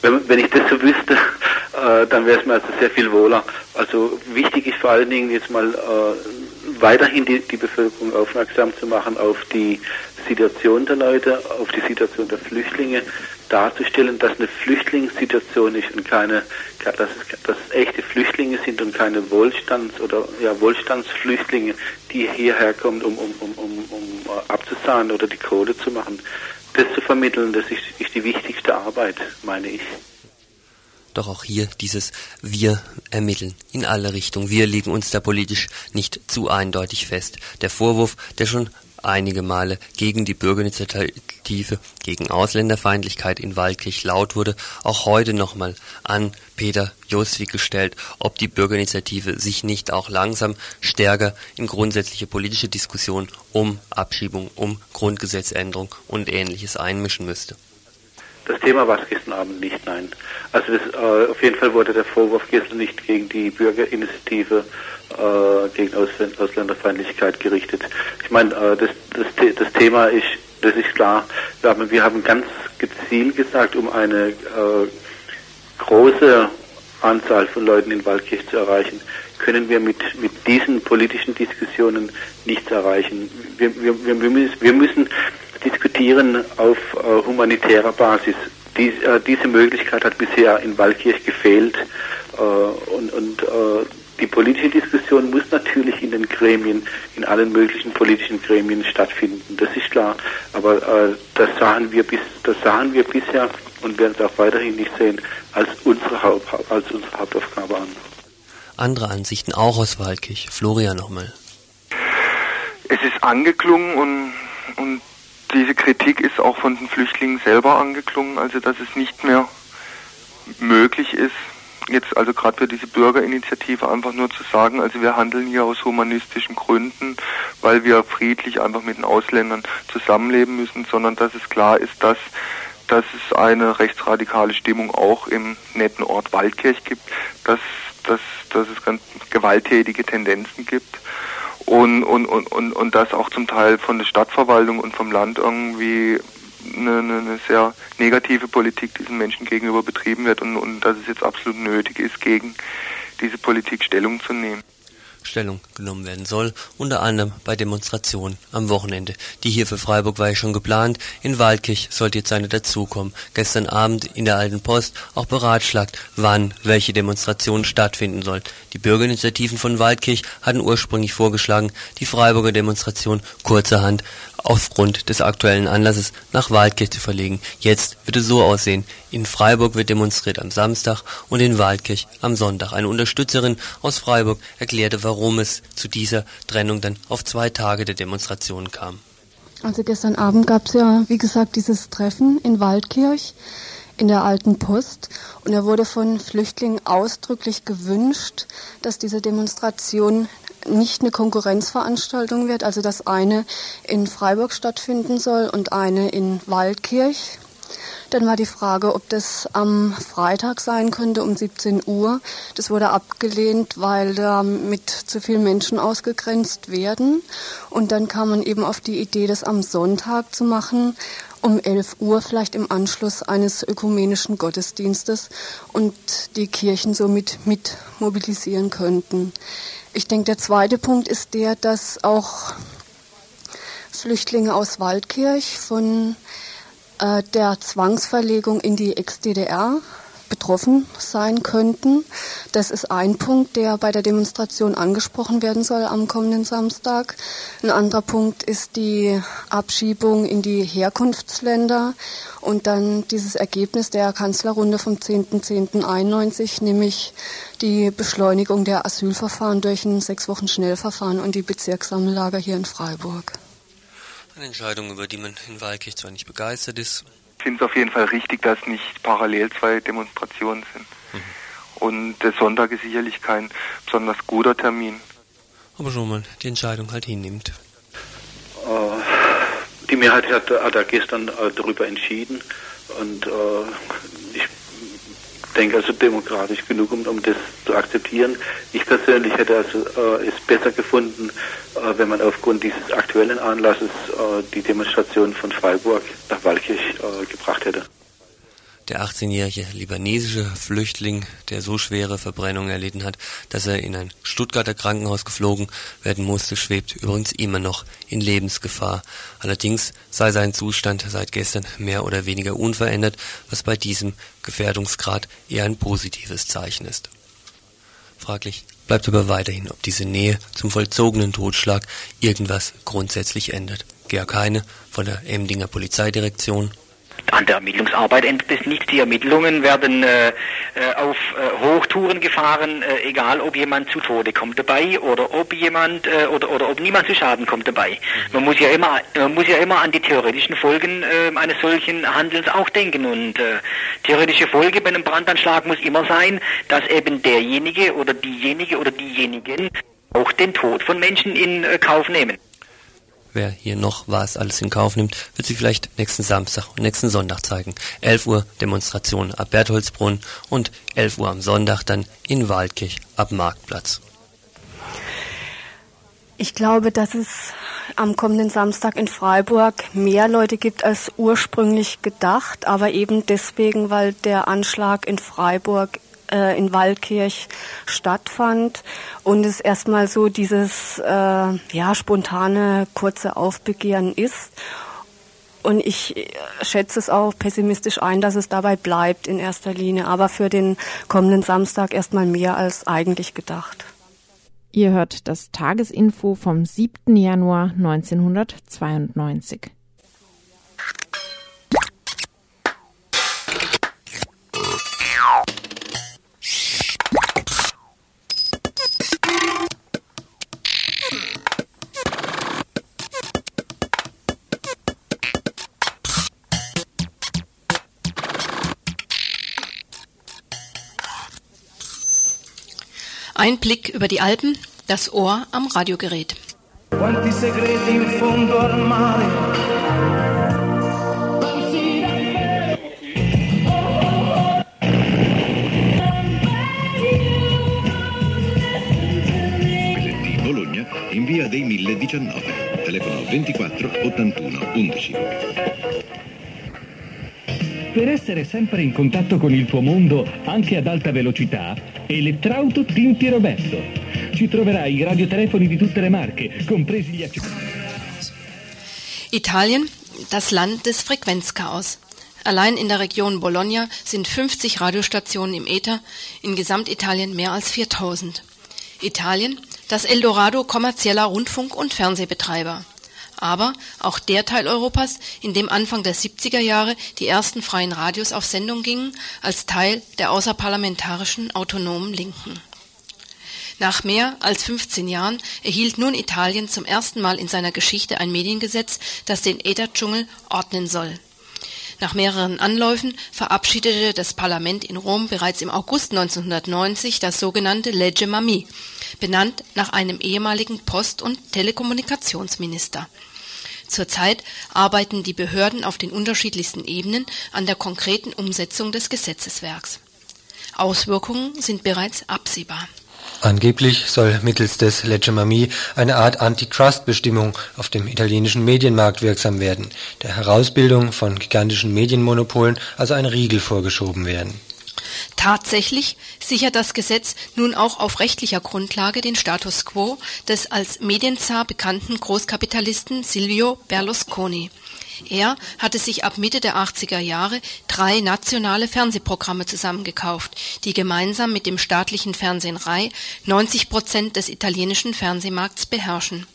Wenn, wenn ich das so wüsste, äh, dann wäre es mir also sehr viel wohler. Also wichtig ist vor allen Dingen jetzt mal äh, weiterhin die, die Bevölkerung aufmerksam zu machen auf die Situation der Leute, auf die Situation der Flüchtlinge, darzustellen, dass eine Flüchtlingssituation ist und keine, dass es, dass es echte Flüchtlinge sind und keine Wohlstands- oder ja, Wohlstandsflüchtlinge, die hierher kommen, um, um, um, um, um abzusahnen oder die Kohle zu machen. Das zu vermitteln, das ist, ist die wichtigste Arbeit, meine ich. Doch auch hier dieses Wir ermitteln in alle Richtungen. Wir legen uns da politisch nicht zu eindeutig fest. Der Vorwurf, der schon einige Male gegen die Bürgerinitiative, gegen Ausländerfeindlichkeit in Waldkirch laut wurde, auch heute nochmal an Peter Joswig gestellt, ob die Bürgerinitiative sich nicht auch langsam stärker in grundsätzliche politische Diskussionen um Abschiebung, um Grundgesetzänderung und ähnliches einmischen müsste. Das Thema war es gestern Abend nicht, nein. Also das, äh, auf jeden Fall wurde der Vorwurf gestern nicht gegen die Bürgerinitiative äh, gegen Ausländ Ausländerfeindlichkeit gerichtet. Ich meine, äh, das, das, das Thema ist, das ist klar, wir haben, wir haben ganz gezielt gesagt, um eine äh, große Anzahl von Leuten in Waldkirch zu erreichen, können wir mit, mit diesen politischen Diskussionen nichts erreichen. Wir, wir, wir, müssen, wir müssen diskutieren auf äh, humanitärer Basis. Dies, äh, diese Möglichkeit hat bisher in Waldkirch gefehlt äh, und, und äh, die politische Diskussion muss natürlich in den Gremien, in allen möglichen politischen Gremien stattfinden. Das ist klar. Aber äh, das sahen wir bis, das sahen wir bisher und werden es auch weiterhin nicht sehen als unsere, Haupt, als unsere Hauptaufgabe an. Andere Ansichten auch aus Waldkirch. Florian nochmal. Es ist angeklungen und, und diese Kritik ist auch von den Flüchtlingen selber angeklungen, also dass es nicht mehr möglich ist, jetzt also gerade für diese Bürgerinitiative einfach nur zu sagen, also wir handeln hier aus humanistischen Gründen, weil wir friedlich einfach mit den Ausländern zusammenleben müssen, sondern dass es klar ist, dass dass es eine rechtsradikale Stimmung auch im netten Ort Waldkirch gibt, dass, dass, dass es ganz gewalttätige Tendenzen gibt und, und, und, und, und das auch zum Teil von der Stadtverwaltung und vom Land irgendwie eine, eine, sehr negative Politik diesen Menschen gegenüber betrieben wird und, und dass es jetzt absolut nötig ist, gegen diese Politik Stellung zu nehmen. Stellung genommen werden soll, unter anderem bei Demonstrationen am Wochenende. Die hier für Freiburg war ja schon geplant, in Waldkirch sollte jetzt eine dazukommen. Gestern Abend in der Alten Post auch beratschlagt, wann welche Demonstration stattfinden soll. Die Bürgerinitiativen von Waldkirch hatten ursprünglich vorgeschlagen, die Freiburger Demonstration kurzerhand aufgrund des aktuellen Anlasses nach Waldkirch zu verlegen. Jetzt wird es so aussehen. In Freiburg wird demonstriert am Samstag und in Waldkirch am Sonntag. Eine Unterstützerin aus Freiburg erklärte, warum es zu dieser Trennung dann auf zwei Tage der Demonstration kam. Also gestern Abend gab es ja, wie gesagt, dieses Treffen in Waldkirch in der alten Post und er wurde von Flüchtlingen ausdrücklich gewünscht, dass diese Demonstration nicht eine Konkurrenzveranstaltung wird, also dass eine in Freiburg stattfinden soll und eine in Waldkirch. Dann war die Frage, ob das am Freitag sein könnte um 17 Uhr. Das wurde abgelehnt, weil da mit zu vielen Menschen ausgegrenzt werden. Und dann kam man eben auf die Idee, das am Sonntag zu machen, um 11 Uhr, vielleicht im Anschluss eines ökumenischen Gottesdienstes und die Kirchen somit mit mobilisieren könnten. Ich denke, der zweite Punkt ist der, dass auch Flüchtlinge aus Waldkirch von äh, der Zwangsverlegung in die Ex-DDR betroffen sein könnten. Das ist ein Punkt, der bei der Demonstration angesprochen werden soll am kommenden Samstag. Ein anderer Punkt ist die Abschiebung in die Herkunftsländer und dann dieses Ergebnis der Kanzlerrunde vom 10.10.91, nämlich die Beschleunigung der Asylverfahren durch ein sechs Wochen Schnellverfahren und die Bezirkssammellager hier in Freiburg. Eine Entscheidung, über die man in Walkirch zwar nicht begeistert ist, finde es auf jeden Fall richtig, dass nicht parallel zwei Demonstrationen sind. Mhm. Und der Sonntag ist sicherlich kein besonders guter Termin. Aber schon mal die Entscheidung halt hinnimmt. Äh, die Mehrheit hat, hat gestern äh, darüber entschieden und äh, denke also demokratisch genug, um, um das zu akzeptieren. Ich persönlich hätte also äh, es besser gefunden, äh, wenn man aufgrund dieses aktuellen Anlasses äh, die Demonstration von Freiburg nach Waldkirch äh, gebracht hätte. Der 18-jährige libanesische Flüchtling, der so schwere Verbrennungen erlitten hat, dass er in ein Stuttgarter Krankenhaus geflogen werden musste, schwebt übrigens immer noch in Lebensgefahr. Allerdings sei sein Zustand seit gestern mehr oder weniger unverändert, was bei diesem Gefährdungsgrad eher ein positives Zeichen ist. Fraglich bleibt aber weiterhin, ob diese Nähe zum vollzogenen Totschlag irgendwas grundsätzlich ändert. Georg Heine von der Emdinger Polizeidirektion an der Ermittlungsarbeit ändert es nichts. Die Ermittlungen werden äh, äh, auf äh, Hochtouren gefahren, äh, egal ob jemand zu Tode kommt dabei oder ob jemand äh, oder, oder ob niemand zu Schaden kommt dabei. Mhm. Man muss ja immer man muss ja immer an die theoretischen Folgen äh, eines solchen Handelns auch denken und theoretische Folge bei einem Brandanschlag muss immer sein, dass eben derjenige oder diejenige oder diejenigen auch den Tod von Menschen in Kauf nehmen wer hier noch was alles in Kauf nimmt, wird sich vielleicht nächsten Samstag und nächsten Sonntag zeigen. 11 Uhr Demonstration ab Bertholdsbrunn und 11 Uhr am Sonntag dann in Waldkirch ab Marktplatz. Ich glaube, dass es am kommenden Samstag in Freiburg mehr Leute gibt als ursprünglich gedacht, aber eben deswegen, weil der Anschlag in Freiburg äh, in Waldkirch stattfand und es erstmal so dieses äh, ja spontane kurze Aufbegehren ist. Und ich äh, schätze es auch pessimistisch ein, dass es dabei bleibt in erster Linie, aber für den kommenden Samstag erstmal mehr als eigentlich gedacht. Ihr hört das Tagesinfo vom 7. Januar 1992. Ein Blick über die Alpen, das Ohr am Radiogerät. Quanti segreti in fondo al mare. Bologna in via dei 1019, telefono 24 81 11. Per essere sempre in contatto con il tuo mondo, anche ad alta velocità, Elettrauto Tinti Roberto. Ci troverai i radiotelefoni di tutte le marche, compresi gli. Italien, das Land des Frequenzchaos. Allein in der Region Bologna sind 50 Radiostationen im Äther, in Gesamtitalien mehr als 4000. Italien, das Eldorado kommerzieller Rundfunk- und Fernsehbetreiber. Aber auch der Teil Europas, in dem Anfang der 70er Jahre die ersten freien Radios auf Sendung gingen, als Teil der außerparlamentarischen autonomen Linken. Nach mehr als 15 Jahren erhielt nun Italien zum ersten Mal in seiner Geschichte ein Mediengesetz, das den Ätherdschungel ordnen soll. Nach mehreren Anläufen verabschiedete das Parlament in Rom bereits im August 1990 das sogenannte Legge Mami, benannt nach einem ehemaligen Post- und Telekommunikationsminister. Zurzeit arbeiten die Behörden auf den unterschiedlichsten Ebenen an der konkreten Umsetzung des Gesetzeswerks. Auswirkungen sind bereits absehbar. Angeblich soll mittels des Mami eine Art Antitrust-Bestimmung auf dem italienischen Medienmarkt wirksam werden, der Herausbildung von gigantischen Medienmonopolen also ein Riegel vorgeschoben werden. Tatsächlich sichert das Gesetz nun auch auf rechtlicher Grundlage den Status quo des als Medienzar bekannten Großkapitalisten Silvio Berlusconi. Er hatte sich ab Mitte der 80er Jahre drei nationale Fernsehprogramme zusammengekauft, die gemeinsam mit dem staatlichen Fernsehen Rai 90 Prozent des italienischen Fernsehmarkts beherrschen.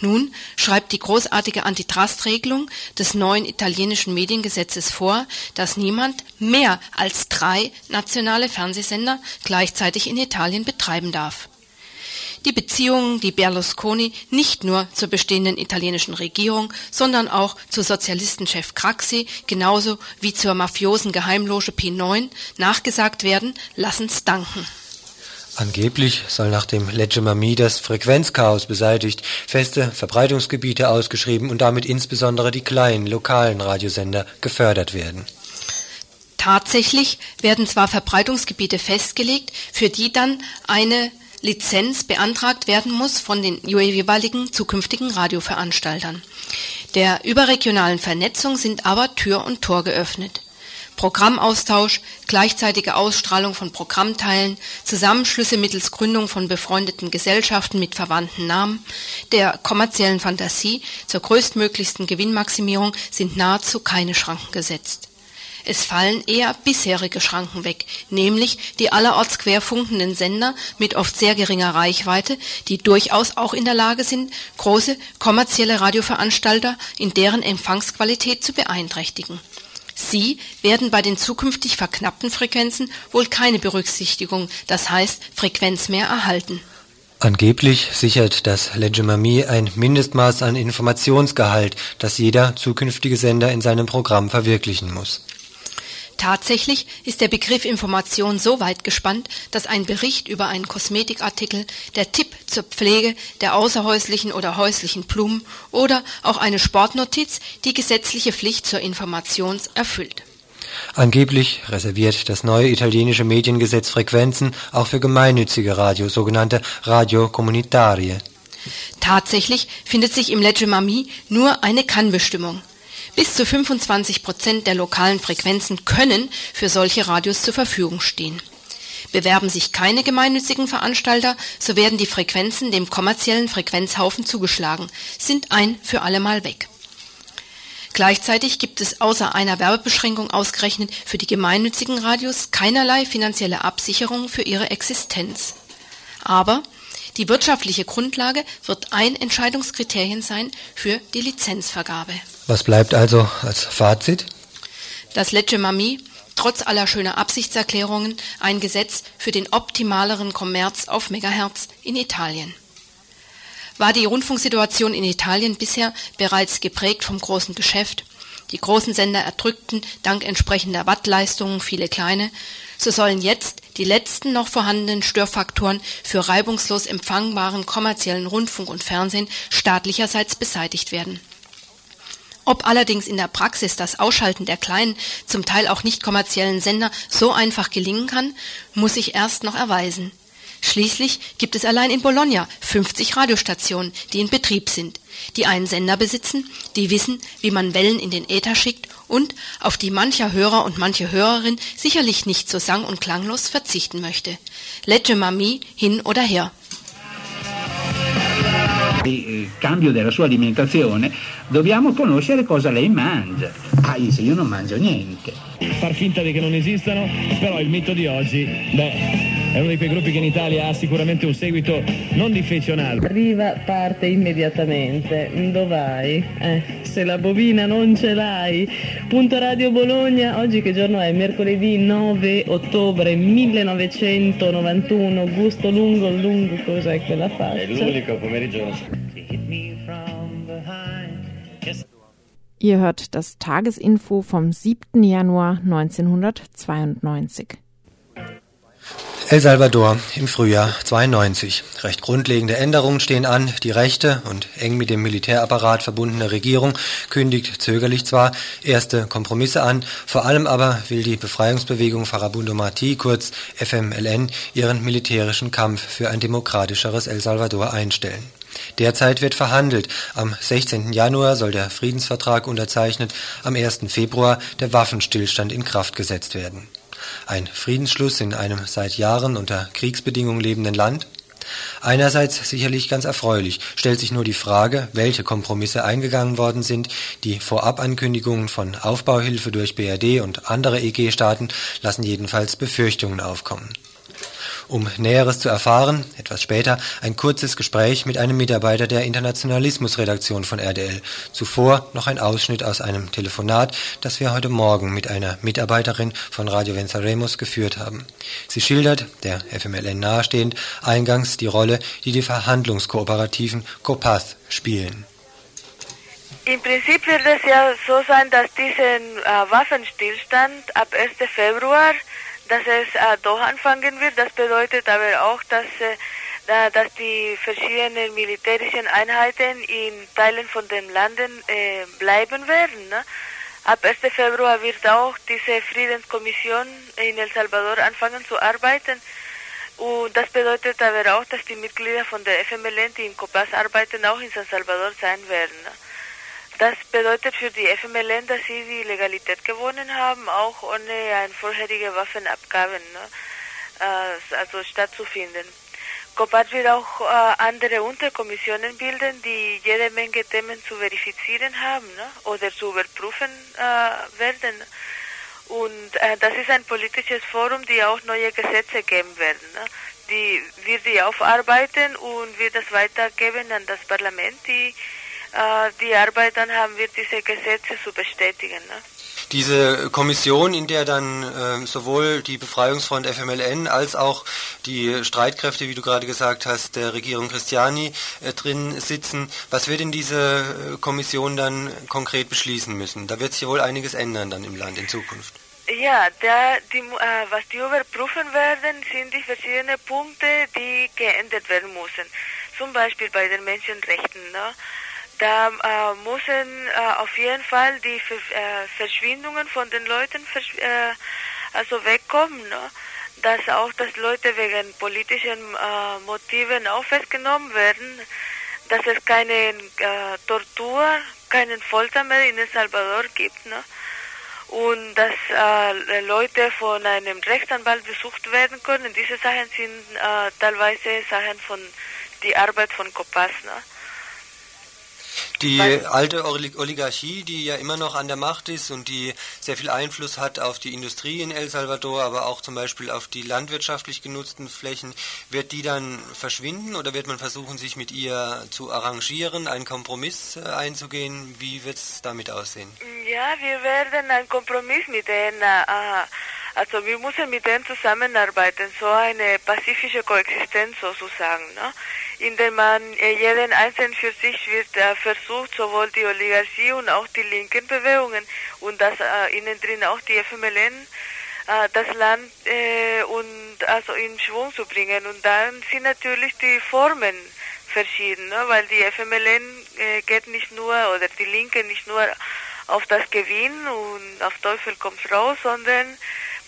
Nun schreibt die großartige Antitrustregelung des neuen italienischen Mediengesetzes vor, dass niemand mehr als drei nationale Fernsehsender gleichzeitig in Italien betreiben darf die Beziehungen, die Berlusconi nicht nur zur bestehenden italienischen Regierung, sondern auch zu Sozialistenchef Craxi genauso wie zur mafiosen Geheimloge P9 nachgesagt werden, lassen's danken. Angeblich soll nach dem Legge Mami das Frequenzchaos beseitigt, feste Verbreitungsgebiete ausgeschrieben und damit insbesondere die kleinen lokalen Radiosender gefördert werden. Tatsächlich werden zwar Verbreitungsgebiete festgelegt, für die dann eine Lizenz beantragt werden muss von den jeweiligen zukünftigen Radioveranstaltern. Der überregionalen Vernetzung sind aber Tür und Tor geöffnet. Programmaustausch, gleichzeitige Ausstrahlung von Programmteilen, Zusammenschlüsse mittels Gründung von befreundeten Gesellschaften mit verwandten Namen, der kommerziellen Fantasie zur größtmöglichsten Gewinnmaximierung sind nahezu keine Schranken gesetzt. Es fallen eher bisherige Schranken weg, nämlich die allerorts querfunkenden Sender mit oft sehr geringer Reichweite, die durchaus auch in der Lage sind, große kommerzielle Radioveranstalter in deren Empfangsqualität zu beeinträchtigen. Sie werden bei den zukünftig verknappten Frequenzen wohl keine Berücksichtigung, das heißt Frequenz mehr erhalten. Angeblich sichert das Legge Mami ein Mindestmaß an Informationsgehalt, das jeder zukünftige Sender in seinem Programm verwirklichen muss. Tatsächlich ist der Begriff Information so weit gespannt, dass ein Bericht über einen Kosmetikartikel, der Tipp zur Pflege der außerhäuslichen oder häuslichen Blumen oder auch eine Sportnotiz die gesetzliche Pflicht zur Information erfüllt. Angeblich reserviert das neue italienische Mediengesetz Frequenzen auch für gemeinnützige Radio, sogenannte Radio Comunitarie. Tatsächlich findet sich im Legge Mami nur eine Kannbestimmung. Bis zu 25 Prozent der lokalen Frequenzen können für solche Radios zur Verfügung stehen. Bewerben sich keine gemeinnützigen Veranstalter, so werden die Frequenzen dem kommerziellen Frequenzhaufen zugeschlagen, sind ein für allemal weg. Gleichzeitig gibt es außer einer Werbebeschränkung ausgerechnet für die gemeinnützigen Radios keinerlei finanzielle Absicherung für ihre Existenz. Aber die wirtschaftliche Grundlage wird ein Entscheidungskriterium sein für die Lizenzvergabe. Was bleibt also als Fazit? Das Lecce Mami, trotz aller schöner Absichtserklärungen, ein Gesetz für den optimaleren Kommerz auf Megahertz in Italien. War die Rundfunksituation in Italien bisher bereits geprägt vom großen Geschäft, die großen Sender erdrückten dank entsprechender Wattleistungen viele kleine, so sollen jetzt die letzten noch vorhandenen Störfaktoren für reibungslos empfangbaren kommerziellen Rundfunk und Fernsehen staatlicherseits beseitigt werden. Ob allerdings in der Praxis das Ausschalten der kleinen, zum Teil auch nicht kommerziellen Sender so einfach gelingen kann, muss sich erst noch erweisen. Schließlich gibt es allein in Bologna 50 Radiostationen, die in Betrieb sind, die einen Sender besitzen, die wissen, wie man Wellen in den Äther schickt und auf die mancher Hörer und manche Hörerin sicherlich nicht so sang- und klanglos verzichten möchte. Legge Mami hin oder her. Il cambio della sua alimentazione dobbiamo conoscere cosa lei mangia. Ah, se io non mangio niente. Far finta di che non esistano, però il mito di oggi, beh, È uno di quei gruppi che in Italia ha sicuramente un seguito non difezionale. Riva parte immediatamente. Dov'hai? Eh, se la bovina non ce l'hai. Punto Radio Bologna, oggi che giorno è? Mercoledì 9 ottobre 1991. Gusto lungo, lungo, cos'è quella faccia? È l'unico pomeriggio. Ihr hört das Tagesinfo vom 7. Januar 1992. El Salvador im Frühjahr 92. Recht grundlegende Änderungen stehen an. Die rechte und eng mit dem Militärapparat verbundene Regierung kündigt zögerlich zwar erste Kompromisse an, vor allem aber will die Befreiungsbewegung Farabundo Martí, kurz FMLN, ihren militärischen Kampf für ein demokratischeres El Salvador einstellen. Derzeit wird verhandelt. Am 16. Januar soll der Friedensvertrag unterzeichnet, am 1. Februar der Waffenstillstand in Kraft gesetzt werden. Ein Friedensschluss in einem seit Jahren unter Kriegsbedingungen lebenden Land? Einerseits sicherlich ganz erfreulich, stellt sich nur die Frage, welche Kompromisse eingegangen worden sind. Die Vorabankündigungen von Aufbauhilfe durch BRD und andere EG-Staaten lassen jedenfalls Befürchtungen aufkommen. Um Näheres zu erfahren, etwas später ein kurzes Gespräch mit einem Mitarbeiter der Internationalismusredaktion von RDL. Zuvor noch ein Ausschnitt aus einem Telefonat, das wir heute Morgen mit einer Mitarbeiterin von Radio Venceremos geführt haben. Sie schildert, der FMLN nahestehend, eingangs die Rolle, die die Verhandlungskooperativen COPATH spielen. Im Prinzip wird es ja so sein, dass diesen äh, Waffenstillstand ab 1. Februar dass es äh, doch anfangen wird. Das bedeutet aber auch, dass, äh, dass die verschiedenen militärischen Einheiten in Teilen von den Landen äh, bleiben werden. Ne? Ab 1. Februar wird auch diese Friedenskommission in El Salvador anfangen zu arbeiten. Und das bedeutet aber auch, dass die Mitglieder von der FMLN, die in Copas arbeiten, auch in San Salvador sein werden. Ne? Das bedeutet für die FMLN, dass sie die Legalität gewonnen haben, auch ohne eine vorherige Waffenabgabe ne, äh, also stattzufinden. COPAT wird auch äh, andere Unterkommissionen bilden, die jede Menge Themen zu verifizieren haben ne, oder zu überprüfen äh, werden. Und äh, das ist ein politisches Forum, die auch neue Gesetze geben werden. Ne. Die wird die aufarbeiten und wird das weitergeben an das Parlament, die die Arbeit dann haben wir diese Gesetze zu bestätigen. Ne? Diese Kommission, in der dann äh, sowohl die Befreiungsfront FMLN als auch die Streitkräfte, wie du gerade gesagt hast, der Regierung Christiani äh, drin sitzen, was wird in diese äh, Kommission dann konkret beschließen müssen? Da wird sich wohl einiges ändern dann im Land in Zukunft. Ja, der, die, äh, was die überprüfen werden, sind die verschiedenen Punkte, die geändert werden müssen. Zum Beispiel bei den Menschenrechten. Ne? Da äh, müssen äh, auf jeden Fall die äh, Verschwindungen von den Leuten versch äh, also wegkommen. Ne? Dass auch, dass Leute wegen politischen äh, Motiven auch festgenommen werden, dass es keine äh, Tortur, keinen Folter mehr in El Salvador gibt. Ne? Und dass äh, Leute von einem Rechtsanwalt besucht werden können. Diese Sachen sind äh, teilweise Sachen von die Arbeit von Copas. Ne? Die Weil, alte Oligarchie, die ja immer noch an der Macht ist und die sehr viel Einfluss hat auf die Industrie in El Salvador, aber auch zum Beispiel auf die landwirtschaftlich genutzten Flächen, wird die dann verschwinden oder wird man versuchen, sich mit ihr zu arrangieren, einen Kompromiss äh, einzugehen? Wie wird es damit aussehen? Ja, wir werden einen Kompromiss mit denen, äh, also wir müssen mit denen zusammenarbeiten, so eine pazifische Koexistenz sozusagen. Ne? indem man äh, jeden Einzelnen für sich wird äh, versucht, sowohl die Oligarchie und auch die linken Bewegungen und das äh, innen drin auch die FMLN, äh, das Land äh, und also in Schwung zu bringen. Und dann sind natürlich die Formen verschieden, ne? weil die FMLN äh, geht nicht nur, oder die Linke nicht nur auf das Gewinn und auf Teufel kommt raus, sondern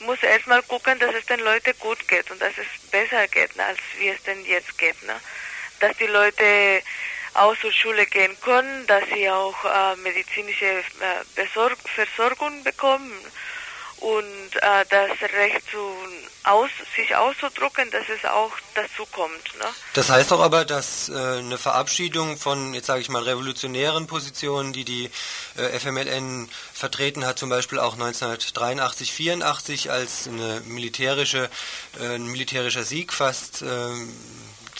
muss erstmal gucken, dass es den Leuten gut geht und dass es besser geht, als wie es denn jetzt geht. Ne? dass die Leute auch zur Schule gehen können, dass sie auch äh, medizinische äh, Versorgung bekommen und äh, das Recht zu aus, sich auszudrücken, dass es auch dazu kommt. Ne? Das heißt doch aber, dass äh, eine Verabschiedung von, jetzt sage ich mal, revolutionären Positionen, die die äh, FMLN vertreten hat, zum Beispiel auch 1983, 84 als eine militärische, äh, ein militärischer Sieg fast ähm,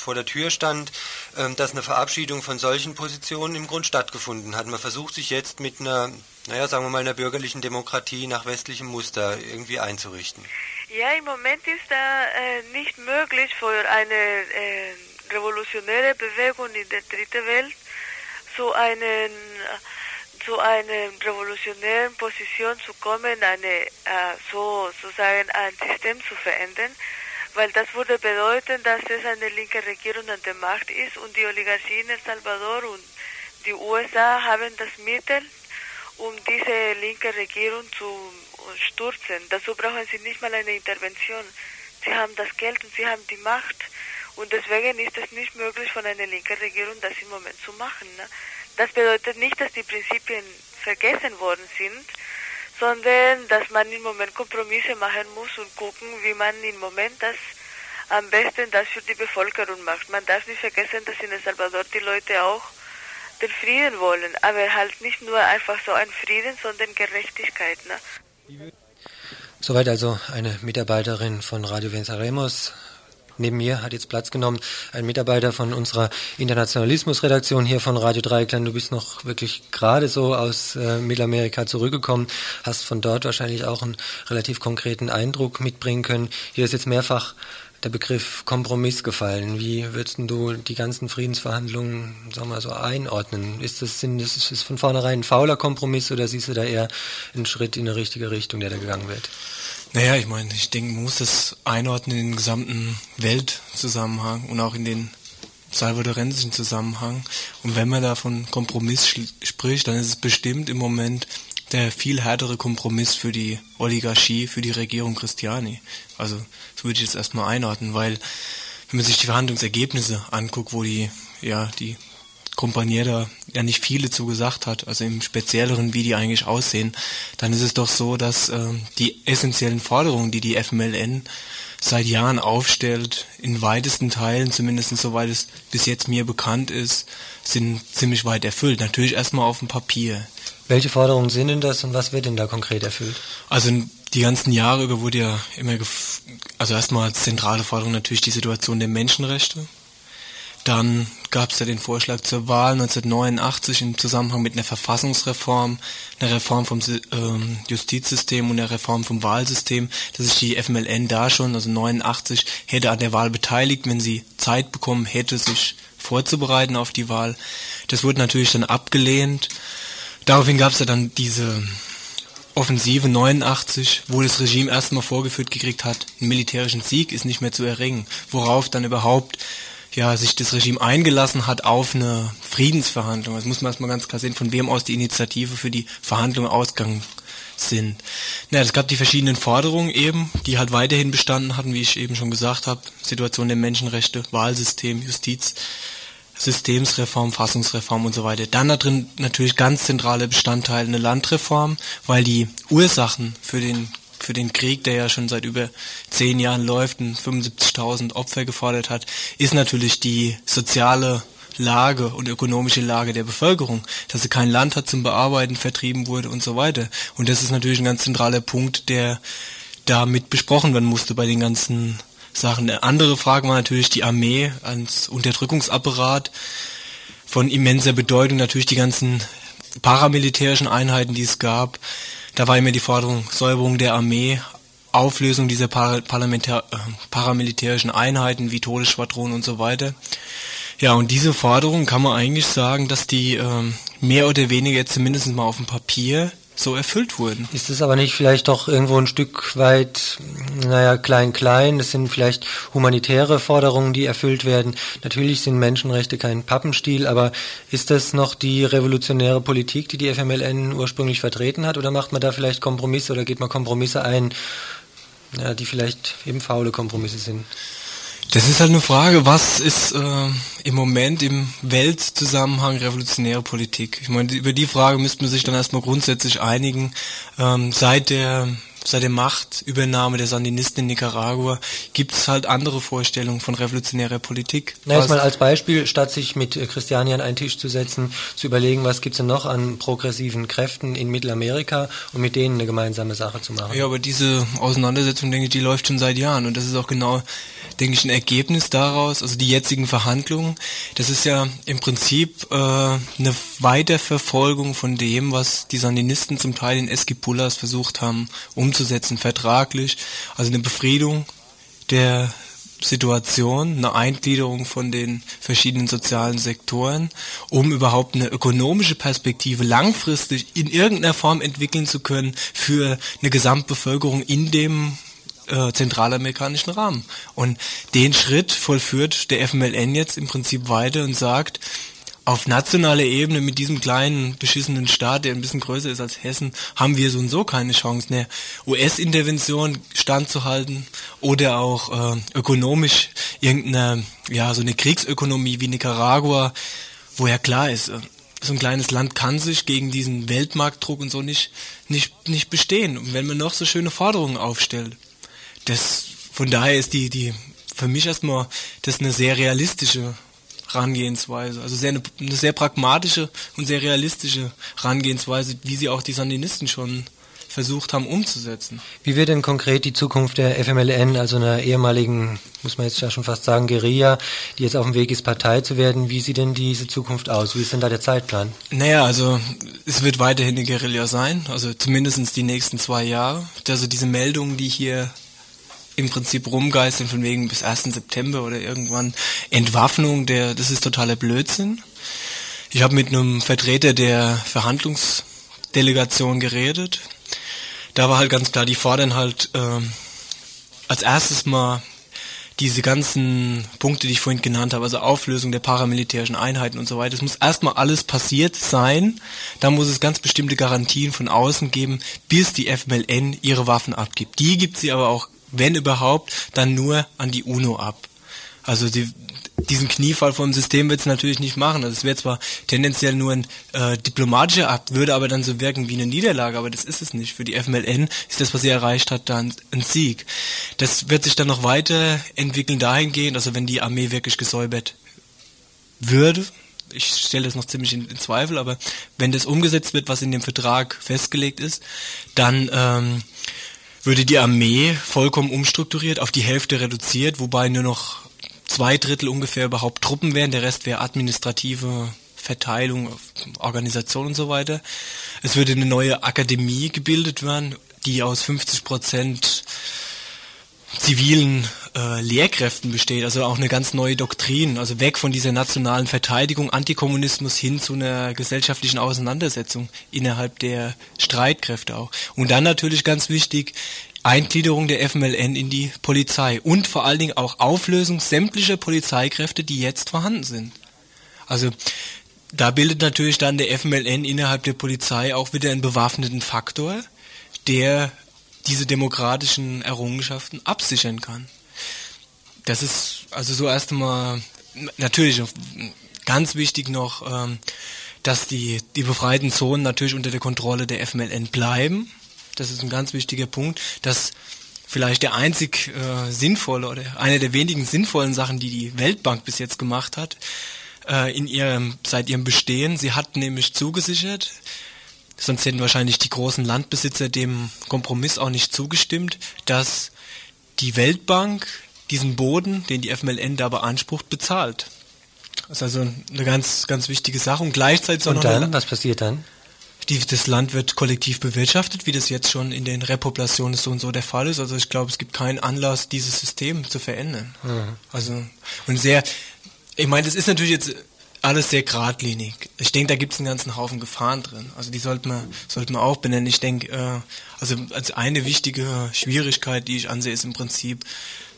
vor der Tür stand, ähm, dass eine Verabschiedung von solchen Positionen im Grund stattgefunden hat. Man versucht sich jetzt mit einer, naja, sagen wir mal, einer bürgerlichen Demokratie nach westlichem Muster irgendwie einzurichten. Ja, im Moment ist da äh, nicht möglich für eine äh, revolutionäre Bewegung in der dritten Welt so einen zu einer revolutionären Position zu kommen, eine äh, so sozusagen ein System zu verändern, weil das würde bedeuten, dass es eine linke Regierung an der Macht ist und die Oligarchie in El Salvador und die USA haben das Mittel, um diese linke Regierung zu stürzen. Dazu brauchen sie nicht mal eine Intervention. Sie haben das Geld und sie haben die Macht. Und deswegen ist es nicht möglich von einer linken Regierung, das im Moment zu machen. Ne? Das bedeutet nicht, dass die Prinzipien vergessen worden sind, sondern dass man im Moment Kompromisse machen muss und gucken, wie man im Moment das am besten das für die Bevölkerung macht. Man darf nicht vergessen, dass in El Salvador die Leute auch den Frieden wollen, aber halt nicht nur einfach so ein Frieden, sondern Gerechtigkeit. Ne? Soweit also eine Mitarbeiterin von Radio Venceremos, Neben mir hat jetzt Platz genommen ein Mitarbeiter von unserer Internationalismusredaktion hier von Radio Dreieckland. Du bist noch wirklich gerade so aus äh, Mittelamerika zurückgekommen, hast von dort wahrscheinlich auch einen relativ konkreten Eindruck mitbringen können. Hier ist jetzt mehrfach der Begriff Kompromiss gefallen. Wie würdest du die ganzen Friedensverhandlungen, sagen wir so, einordnen? Ist das, sind, ist das von vornherein ein fauler Kompromiss oder siehst du da eher einen Schritt in eine richtige Richtung, der da gegangen wird? Naja, ich meine, ich denke, man muss das einordnen in den gesamten Weltzusammenhang und auch in den salvadorensischen Zusammenhang. Und wenn man da von Kompromiss spricht, dann ist es bestimmt im Moment der viel härtere Kompromiss für die Oligarchie, für die Regierung Christiani. Also, so würde ich es erstmal einordnen, weil wenn man sich die Verhandlungsergebnisse anguckt, wo die, ja, die Kompanie da ja nicht viele zu gesagt hat, also im Spezielleren, wie die eigentlich aussehen, dann ist es doch so, dass äh, die essentiellen Forderungen, die die FMLN seit Jahren aufstellt, in weitesten Teilen, zumindest soweit es bis jetzt mir bekannt ist, sind ziemlich weit erfüllt. Natürlich erstmal auf dem Papier. Welche Forderungen sind denn das und was wird denn da konkret erfüllt? Also die ganzen Jahre über wurde ja immer, also erstmal als zentrale Forderung natürlich die Situation der Menschenrechte dann gab es ja den Vorschlag zur Wahl 1989 im Zusammenhang mit einer Verfassungsreform, einer Reform vom ähm, Justizsystem und einer Reform vom Wahlsystem, dass sich die FMLN da schon, also 89, hätte an der Wahl beteiligt, wenn sie Zeit bekommen hätte, sich vorzubereiten auf die Wahl. Das wurde natürlich dann abgelehnt. Daraufhin gab es ja dann diese Offensive 89, wo das Regime erstmal vorgeführt gekriegt hat, einen militärischen Sieg ist nicht mehr zu erringen, worauf dann überhaupt ja, sich das Regime eingelassen hat auf eine Friedensverhandlung. Das muss man erstmal ganz klar sehen, von wem aus die Initiative für die Verhandlungen ausgegangen sind. Naja, es gab die verschiedenen Forderungen eben, die halt weiterhin bestanden hatten, wie ich eben schon gesagt habe. Situation der Menschenrechte, Wahlsystem, Justiz, Systemsreform, Fassungsreform und so weiter. Dann da drin natürlich ganz zentrale Bestandteile eine Landreform, weil die Ursachen für den für den Krieg, der ja schon seit über zehn Jahren läuft und 75.000 Opfer gefordert hat, ist natürlich die soziale Lage und ökonomische Lage der Bevölkerung, dass sie kein Land hat zum Bearbeiten, vertrieben wurde und so weiter. Und das ist natürlich ein ganz zentraler Punkt, der damit besprochen werden musste bei den ganzen Sachen. Eine andere Frage war natürlich die Armee als Unterdrückungsapparat von immenser Bedeutung, natürlich die ganzen paramilitärischen Einheiten, die es gab, da war immer die Forderung Säuberung der Armee, Auflösung dieser äh, paramilitärischen Einheiten wie Todesschwadronen und so weiter. Ja, und diese Forderung kann man eigentlich sagen, dass die ähm, mehr oder weniger jetzt zumindest mal auf dem Papier so erfüllt wurden. Ist es aber nicht vielleicht doch irgendwo ein Stück weit, naja, klein-klein? Das sind vielleicht humanitäre Forderungen, die erfüllt werden. Natürlich sind Menschenrechte kein Pappenstiel, aber ist das noch die revolutionäre Politik, die die FMLN ursprünglich vertreten hat? Oder macht man da vielleicht Kompromisse oder geht man Kompromisse ein, ja, die vielleicht eben faule Kompromisse sind? Das ist halt eine Frage, was ist äh, im Moment im Weltzusammenhang revolutionäre Politik? Ich meine, über die Frage müsste man sich dann erstmal grundsätzlich einigen. Ähm, seit der seit der Machtübernahme der Sandinisten in Nicaragua gibt es halt andere Vorstellungen von revolutionärer Politik. Na, jetzt mal als Beispiel, statt sich mit Christiani an einen Tisch zu setzen, zu überlegen, was gibt es denn noch an progressiven Kräften in Mittelamerika und mit denen eine gemeinsame Sache zu machen. Ja, aber diese Auseinandersetzung, denke ich, die läuft schon seit Jahren und das ist auch genau, denke ich, ein Ergebnis daraus, also die jetzigen Verhandlungen, das ist ja im Prinzip äh, eine Weiterverfolgung von dem, was die Sandinisten zum Teil in Esquipulas versucht haben, um umzusetzen, vertraglich. Also eine Befriedung der Situation, eine Eingliederung von den verschiedenen sozialen Sektoren, um überhaupt eine ökonomische Perspektive langfristig in irgendeiner Form entwickeln zu können für eine Gesamtbevölkerung in dem äh, zentralamerikanischen Rahmen. Und den Schritt vollführt der FMLN jetzt im Prinzip weiter und sagt, auf nationaler Ebene mit diesem kleinen beschissenen Staat, der ein bisschen größer ist als Hessen, haben wir so und so keine Chance, eine US-Intervention standzuhalten oder auch äh, ökonomisch irgendeine, ja, so eine Kriegsökonomie wie Nicaragua, wo ja klar ist, äh, so ein kleines Land kann sich gegen diesen Weltmarktdruck und so nicht, nicht, nicht bestehen. Und wenn man noch so schöne Forderungen aufstellt, das, von daher ist die, die, für mich erstmal, das eine sehr realistische Herangehensweise. Also sehr eine, eine, sehr pragmatische und sehr realistische Herangehensweise, wie sie auch die Sandinisten schon versucht haben umzusetzen. Wie wird denn konkret die Zukunft der FMLN, also einer ehemaligen, muss man jetzt ja schon fast sagen, Guerilla, die jetzt auf dem Weg ist, Partei zu werden, wie sieht denn diese Zukunft aus? Wie ist denn da der Zeitplan? Naja, also es wird weiterhin eine Guerilla sein, also zumindest die nächsten zwei Jahre. Also diese Meldungen, die hier im Prinzip rumgeistern von wegen bis 1. September oder irgendwann Entwaffnung, der, das ist totaler Blödsinn. Ich habe mit einem Vertreter der Verhandlungsdelegation geredet. Da war halt ganz klar, die fordern halt äh, als erstes mal diese ganzen Punkte, die ich vorhin genannt habe, also Auflösung der paramilitärischen Einheiten und so weiter, es muss erstmal alles passiert sein. Da muss es ganz bestimmte Garantien von außen geben, bis die FMLN ihre Waffen abgibt. Die gibt sie aber auch wenn überhaupt, dann nur an die UNO ab. Also die, diesen Kniefall vom System wird es natürlich nicht machen. Also es wäre zwar tendenziell nur ein äh, diplomatischer Akt, würde aber dann so wirken wie eine Niederlage, aber das ist es nicht. Für die FMLN ist das, was sie erreicht hat, dann ein Sieg. Das wird sich dann noch weiterentwickeln dahingehend, also wenn die Armee wirklich gesäubert würde, ich stelle das noch ziemlich in, in, Zweifel, aber wenn das umgesetzt wird, was in dem Vertrag festgelegt ist, dann ähm, würde die Armee vollkommen umstrukturiert, auf die Hälfte reduziert, wobei nur noch zwei Drittel ungefähr überhaupt Truppen wären, der Rest wäre administrative Verteilung, Organisation und so weiter. Es würde eine neue Akademie gebildet werden, die aus 50 Prozent zivilen äh, Lehrkräften besteht, also auch eine ganz neue Doktrin, also weg von dieser nationalen Verteidigung, Antikommunismus hin zu einer gesellschaftlichen Auseinandersetzung innerhalb der Streitkräfte auch. Und dann natürlich ganz wichtig, Eingliederung der FMLN in die Polizei und vor allen Dingen auch Auflösung sämtlicher Polizeikräfte, die jetzt vorhanden sind. Also da bildet natürlich dann der FMLN innerhalb der Polizei auch wieder einen bewaffneten Faktor, der diese demokratischen Errungenschaften absichern kann. Das ist also so erst einmal natürlich ganz wichtig noch, ähm, dass die, die befreiten Zonen natürlich unter der Kontrolle der FMLN bleiben. Das ist ein ganz wichtiger Punkt, dass vielleicht der einzig äh, sinnvolle oder eine der wenigen sinnvollen Sachen, die die Weltbank bis jetzt gemacht hat, äh, in ihrem, seit ihrem Bestehen. Sie hat nämlich zugesichert, sonst hätten wahrscheinlich die großen Landbesitzer dem Kompromiss auch nicht zugestimmt, dass die Weltbank diesen Boden, den die FMLN da beansprucht, bezahlt. Das ist also eine ganz, ganz wichtige Sache. Und gleichzeitig Und dann, was passiert dann? Die, das Land wird kollektiv bewirtschaftet, wie das jetzt schon in den Repopulationen so und so der Fall ist. Also ich glaube, es gibt keinen Anlass, dieses System zu verändern. Mhm. Also und sehr, ich meine, das ist natürlich jetzt alles sehr geradlinig. Ich denke, da gibt es einen ganzen Haufen Gefahren drin. Also die sollte man, sollte man auch benennen. Ich denke, äh, also als eine wichtige Schwierigkeit, die ich ansehe, ist im Prinzip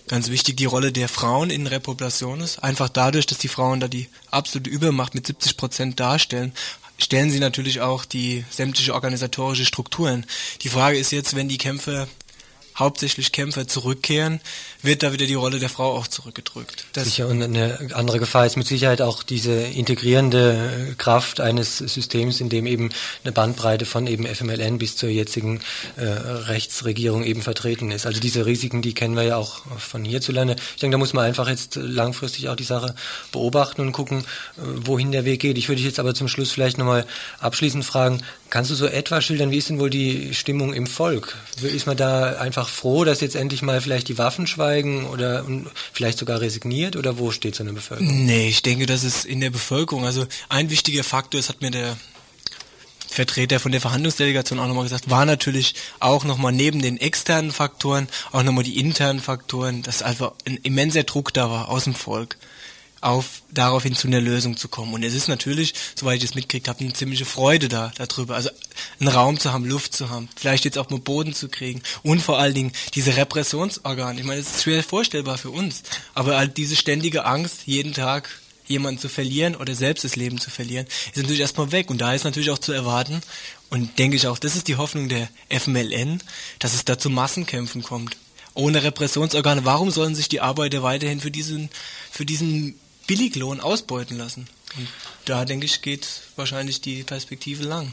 ganz wichtig die Rolle der Frauen in Repopulationes. Einfach dadurch, dass die Frauen da die absolute Übermacht mit 70 Prozent darstellen, stellen sie natürlich auch die sämtliche organisatorische Strukturen. Die Frage ist jetzt, wenn die Kämpfe hauptsächlich Kämpfer zurückkehren, wird da wieder die Rolle der Frau auch zurückgedrückt. Das Sicher, und eine andere Gefahr ist mit Sicherheit auch diese integrierende Kraft eines Systems, in dem eben eine Bandbreite von eben FMLN bis zur jetzigen äh, Rechtsregierung eben vertreten ist. Also diese Risiken, die kennen wir ja auch von hierzulande. Ich denke, da muss man einfach jetzt langfristig auch die Sache beobachten und gucken, äh, wohin der Weg geht. Ich würde jetzt aber zum Schluss vielleicht nochmal abschließend fragen, kannst du so etwa schildern, wie ist denn wohl die Stimmung im Volk? Ist man da einfach froh, dass jetzt endlich mal vielleicht die Waffen schweigen oder vielleicht sogar resigniert oder wo steht so eine Bevölkerung? Nee, ich denke, das ist in der Bevölkerung. Also ein wichtiger Faktor, das hat mir der Vertreter von der Verhandlungsdelegation auch nochmal gesagt, war natürlich auch nochmal neben den externen Faktoren auch nochmal die internen Faktoren, dass einfach ein immenser Druck da war aus dem Volk auf daraufhin zu einer Lösung zu kommen. Und es ist natürlich, soweit ich es mitgekriegt habe, eine ziemliche Freude da darüber. Also einen Raum zu haben, Luft zu haben, vielleicht jetzt auch mal Boden zu kriegen und vor allen Dingen diese Repressionsorgane. Ich meine, es ist schwer vorstellbar für uns, aber halt diese ständige Angst, jeden Tag jemanden zu verlieren oder selbst das Leben zu verlieren, ist natürlich erstmal weg. Und da ist natürlich auch zu erwarten, und denke ich auch, das ist die Hoffnung der FMLN, dass es da zu Massenkämpfen kommt. Ohne Repressionsorgane, warum sollen sich die Arbeiter weiterhin für diesen, für diesen Billiglohn ausbeuten lassen. Und da, denke ich, geht wahrscheinlich die Perspektive lang.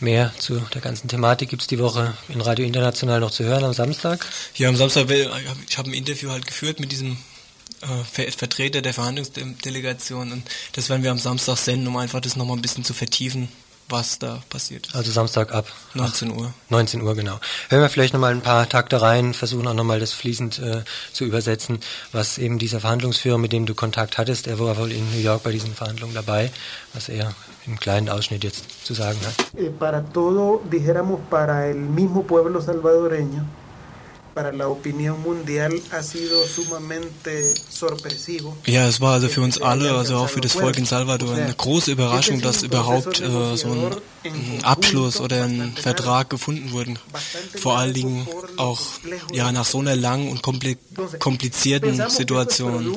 Mehr zu der ganzen Thematik gibt es die Woche in Radio International noch zu hören am Samstag? Ja, am Samstag, ich habe ein Interview halt geführt mit diesem äh, Vertreter der Verhandlungsdelegation und das werden wir am Samstag senden, um einfach das nochmal ein bisschen zu vertiefen, was da passiert ist. Also Samstag ab 19 Uhr. 19 Uhr, genau. Hören wir vielleicht nochmal ein paar Takte rein, versuchen auch nochmal das fließend äh, zu übersetzen, was eben dieser Verhandlungsführer, mit dem du Kontakt hattest, er war wohl in New York bei diesen Verhandlungen dabei, was er im kleinen Ausschnitt jetzt zu sagen hat. Eh, para todo, dijéramos, para el mismo pueblo salvadoreño, ja, es war also für uns alle, also auch für das Volk in Salvador, eine große Überraschung, dass überhaupt äh, so ein, Abschluss oder ein Vertrag gefunden wurde. Vor allen Dingen auch ja, nach so einer langen und komplizierten Situation.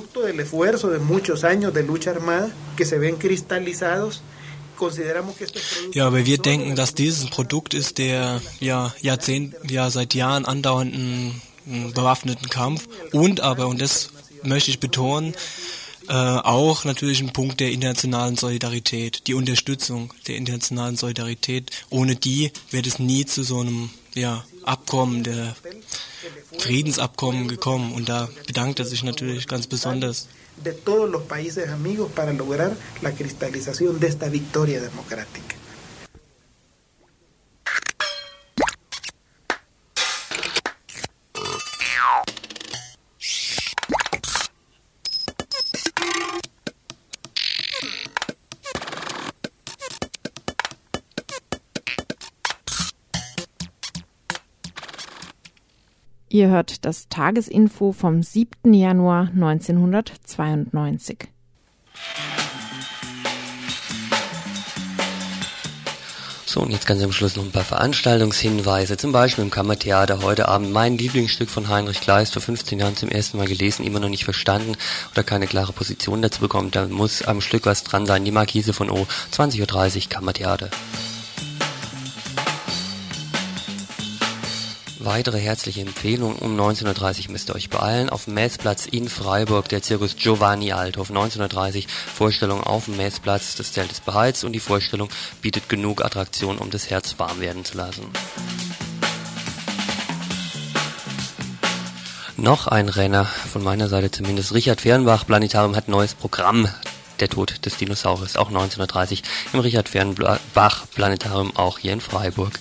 Ja, aber wir denken, dass dieses Produkt ist der ja Jahrzehnt, ja seit Jahren andauernden bewaffneten Kampf und aber und das möchte ich betonen, äh, auch natürlich ein Punkt der internationalen Solidarität, die Unterstützung der internationalen Solidarität. Ohne die wird es nie zu so einem ja, Abkommen, der Friedensabkommen gekommen. Und da bedankt er sich natürlich ganz besonders. De todos los países amigos para lograr la cristalización de esta victoria democrática. Ihr hört das Tagesinfo vom 7. Januar 1992. So, und jetzt ganz am Schluss noch ein paar Veranstaltungshinweise. Zum Beispiel im Kammertheater heute Abend mein Lieblingsstück von Heinrich Kleist, vor 15 Jahren zum ersten Mal gelesen, immer noch nicht verstanden oder keine klare Position dazu bekommen. Da muss am Stück was dran sein. Die Markise von O, 20.30 Uhr, Kammertheater. Weitere herzliche Empfehlungen um 1930 müsst ihr euch beeilen. Auf dem Messplatz in Freiburg der Zirkus Giovanni Althoff 1930. Vorstellung auf dem Messplatz. Das Zelt ist beheizt und die Vorstellung bietet genug Attraktion, um das Herz warm werden zu lassen. Noch ein Renner, von meiner Seite zumindest. Richard Fernbach, Planetarium hat neues Programm. Der Tod des Dinosauriers, auch 1930 im Richard Fernbach Planetarium, auch hier in Freiburg.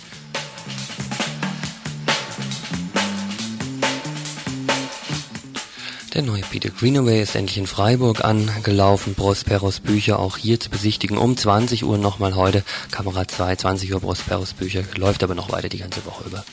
Der neue Peter Greenaway ist endlich in Freiburg angelaufen. Prosperos Bücher auch hier zu besichtigen. Um 20 Uhr nochmal heute. Kamera 2, 20 Uhr Prosperos Bücher. Läuft aber noch weiter die ganze Woche über.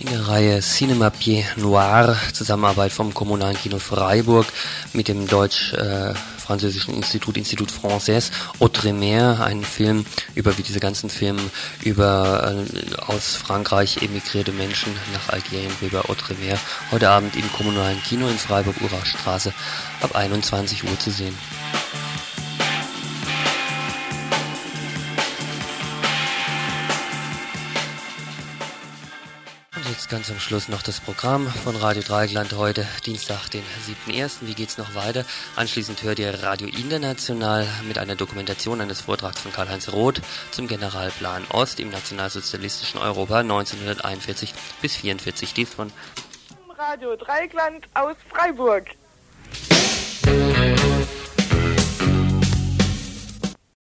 In der Reihe Cinema Pied Noir, Zusammenarbeit vom Kommunalen Kino Freiburg mit dem Deutsch äh, französischen Institut, Institut Français, Outremer, ein Film über wie diese ganzen Filme über äh, aus Frankreich emigrierte Menschen nach Algerien über Outremer. Heute Abend im kommunalen Kino in Freiburg Urachstraße ab 21 Uhr zu sehen. ganz am Schluss noch das Programm von Radio Dreigland heute, Dienstag, den 7.1. Wie geht's noch weiter? Anschließend hört ihr Radio International mit einer Dokumentation eines Vortrags von Karl-Heinz Roth zum Generalplan Ost im nationalsozialistischen Europa 1941 bis 44. Dies von Radio Dreigland aus Freiburg. Musik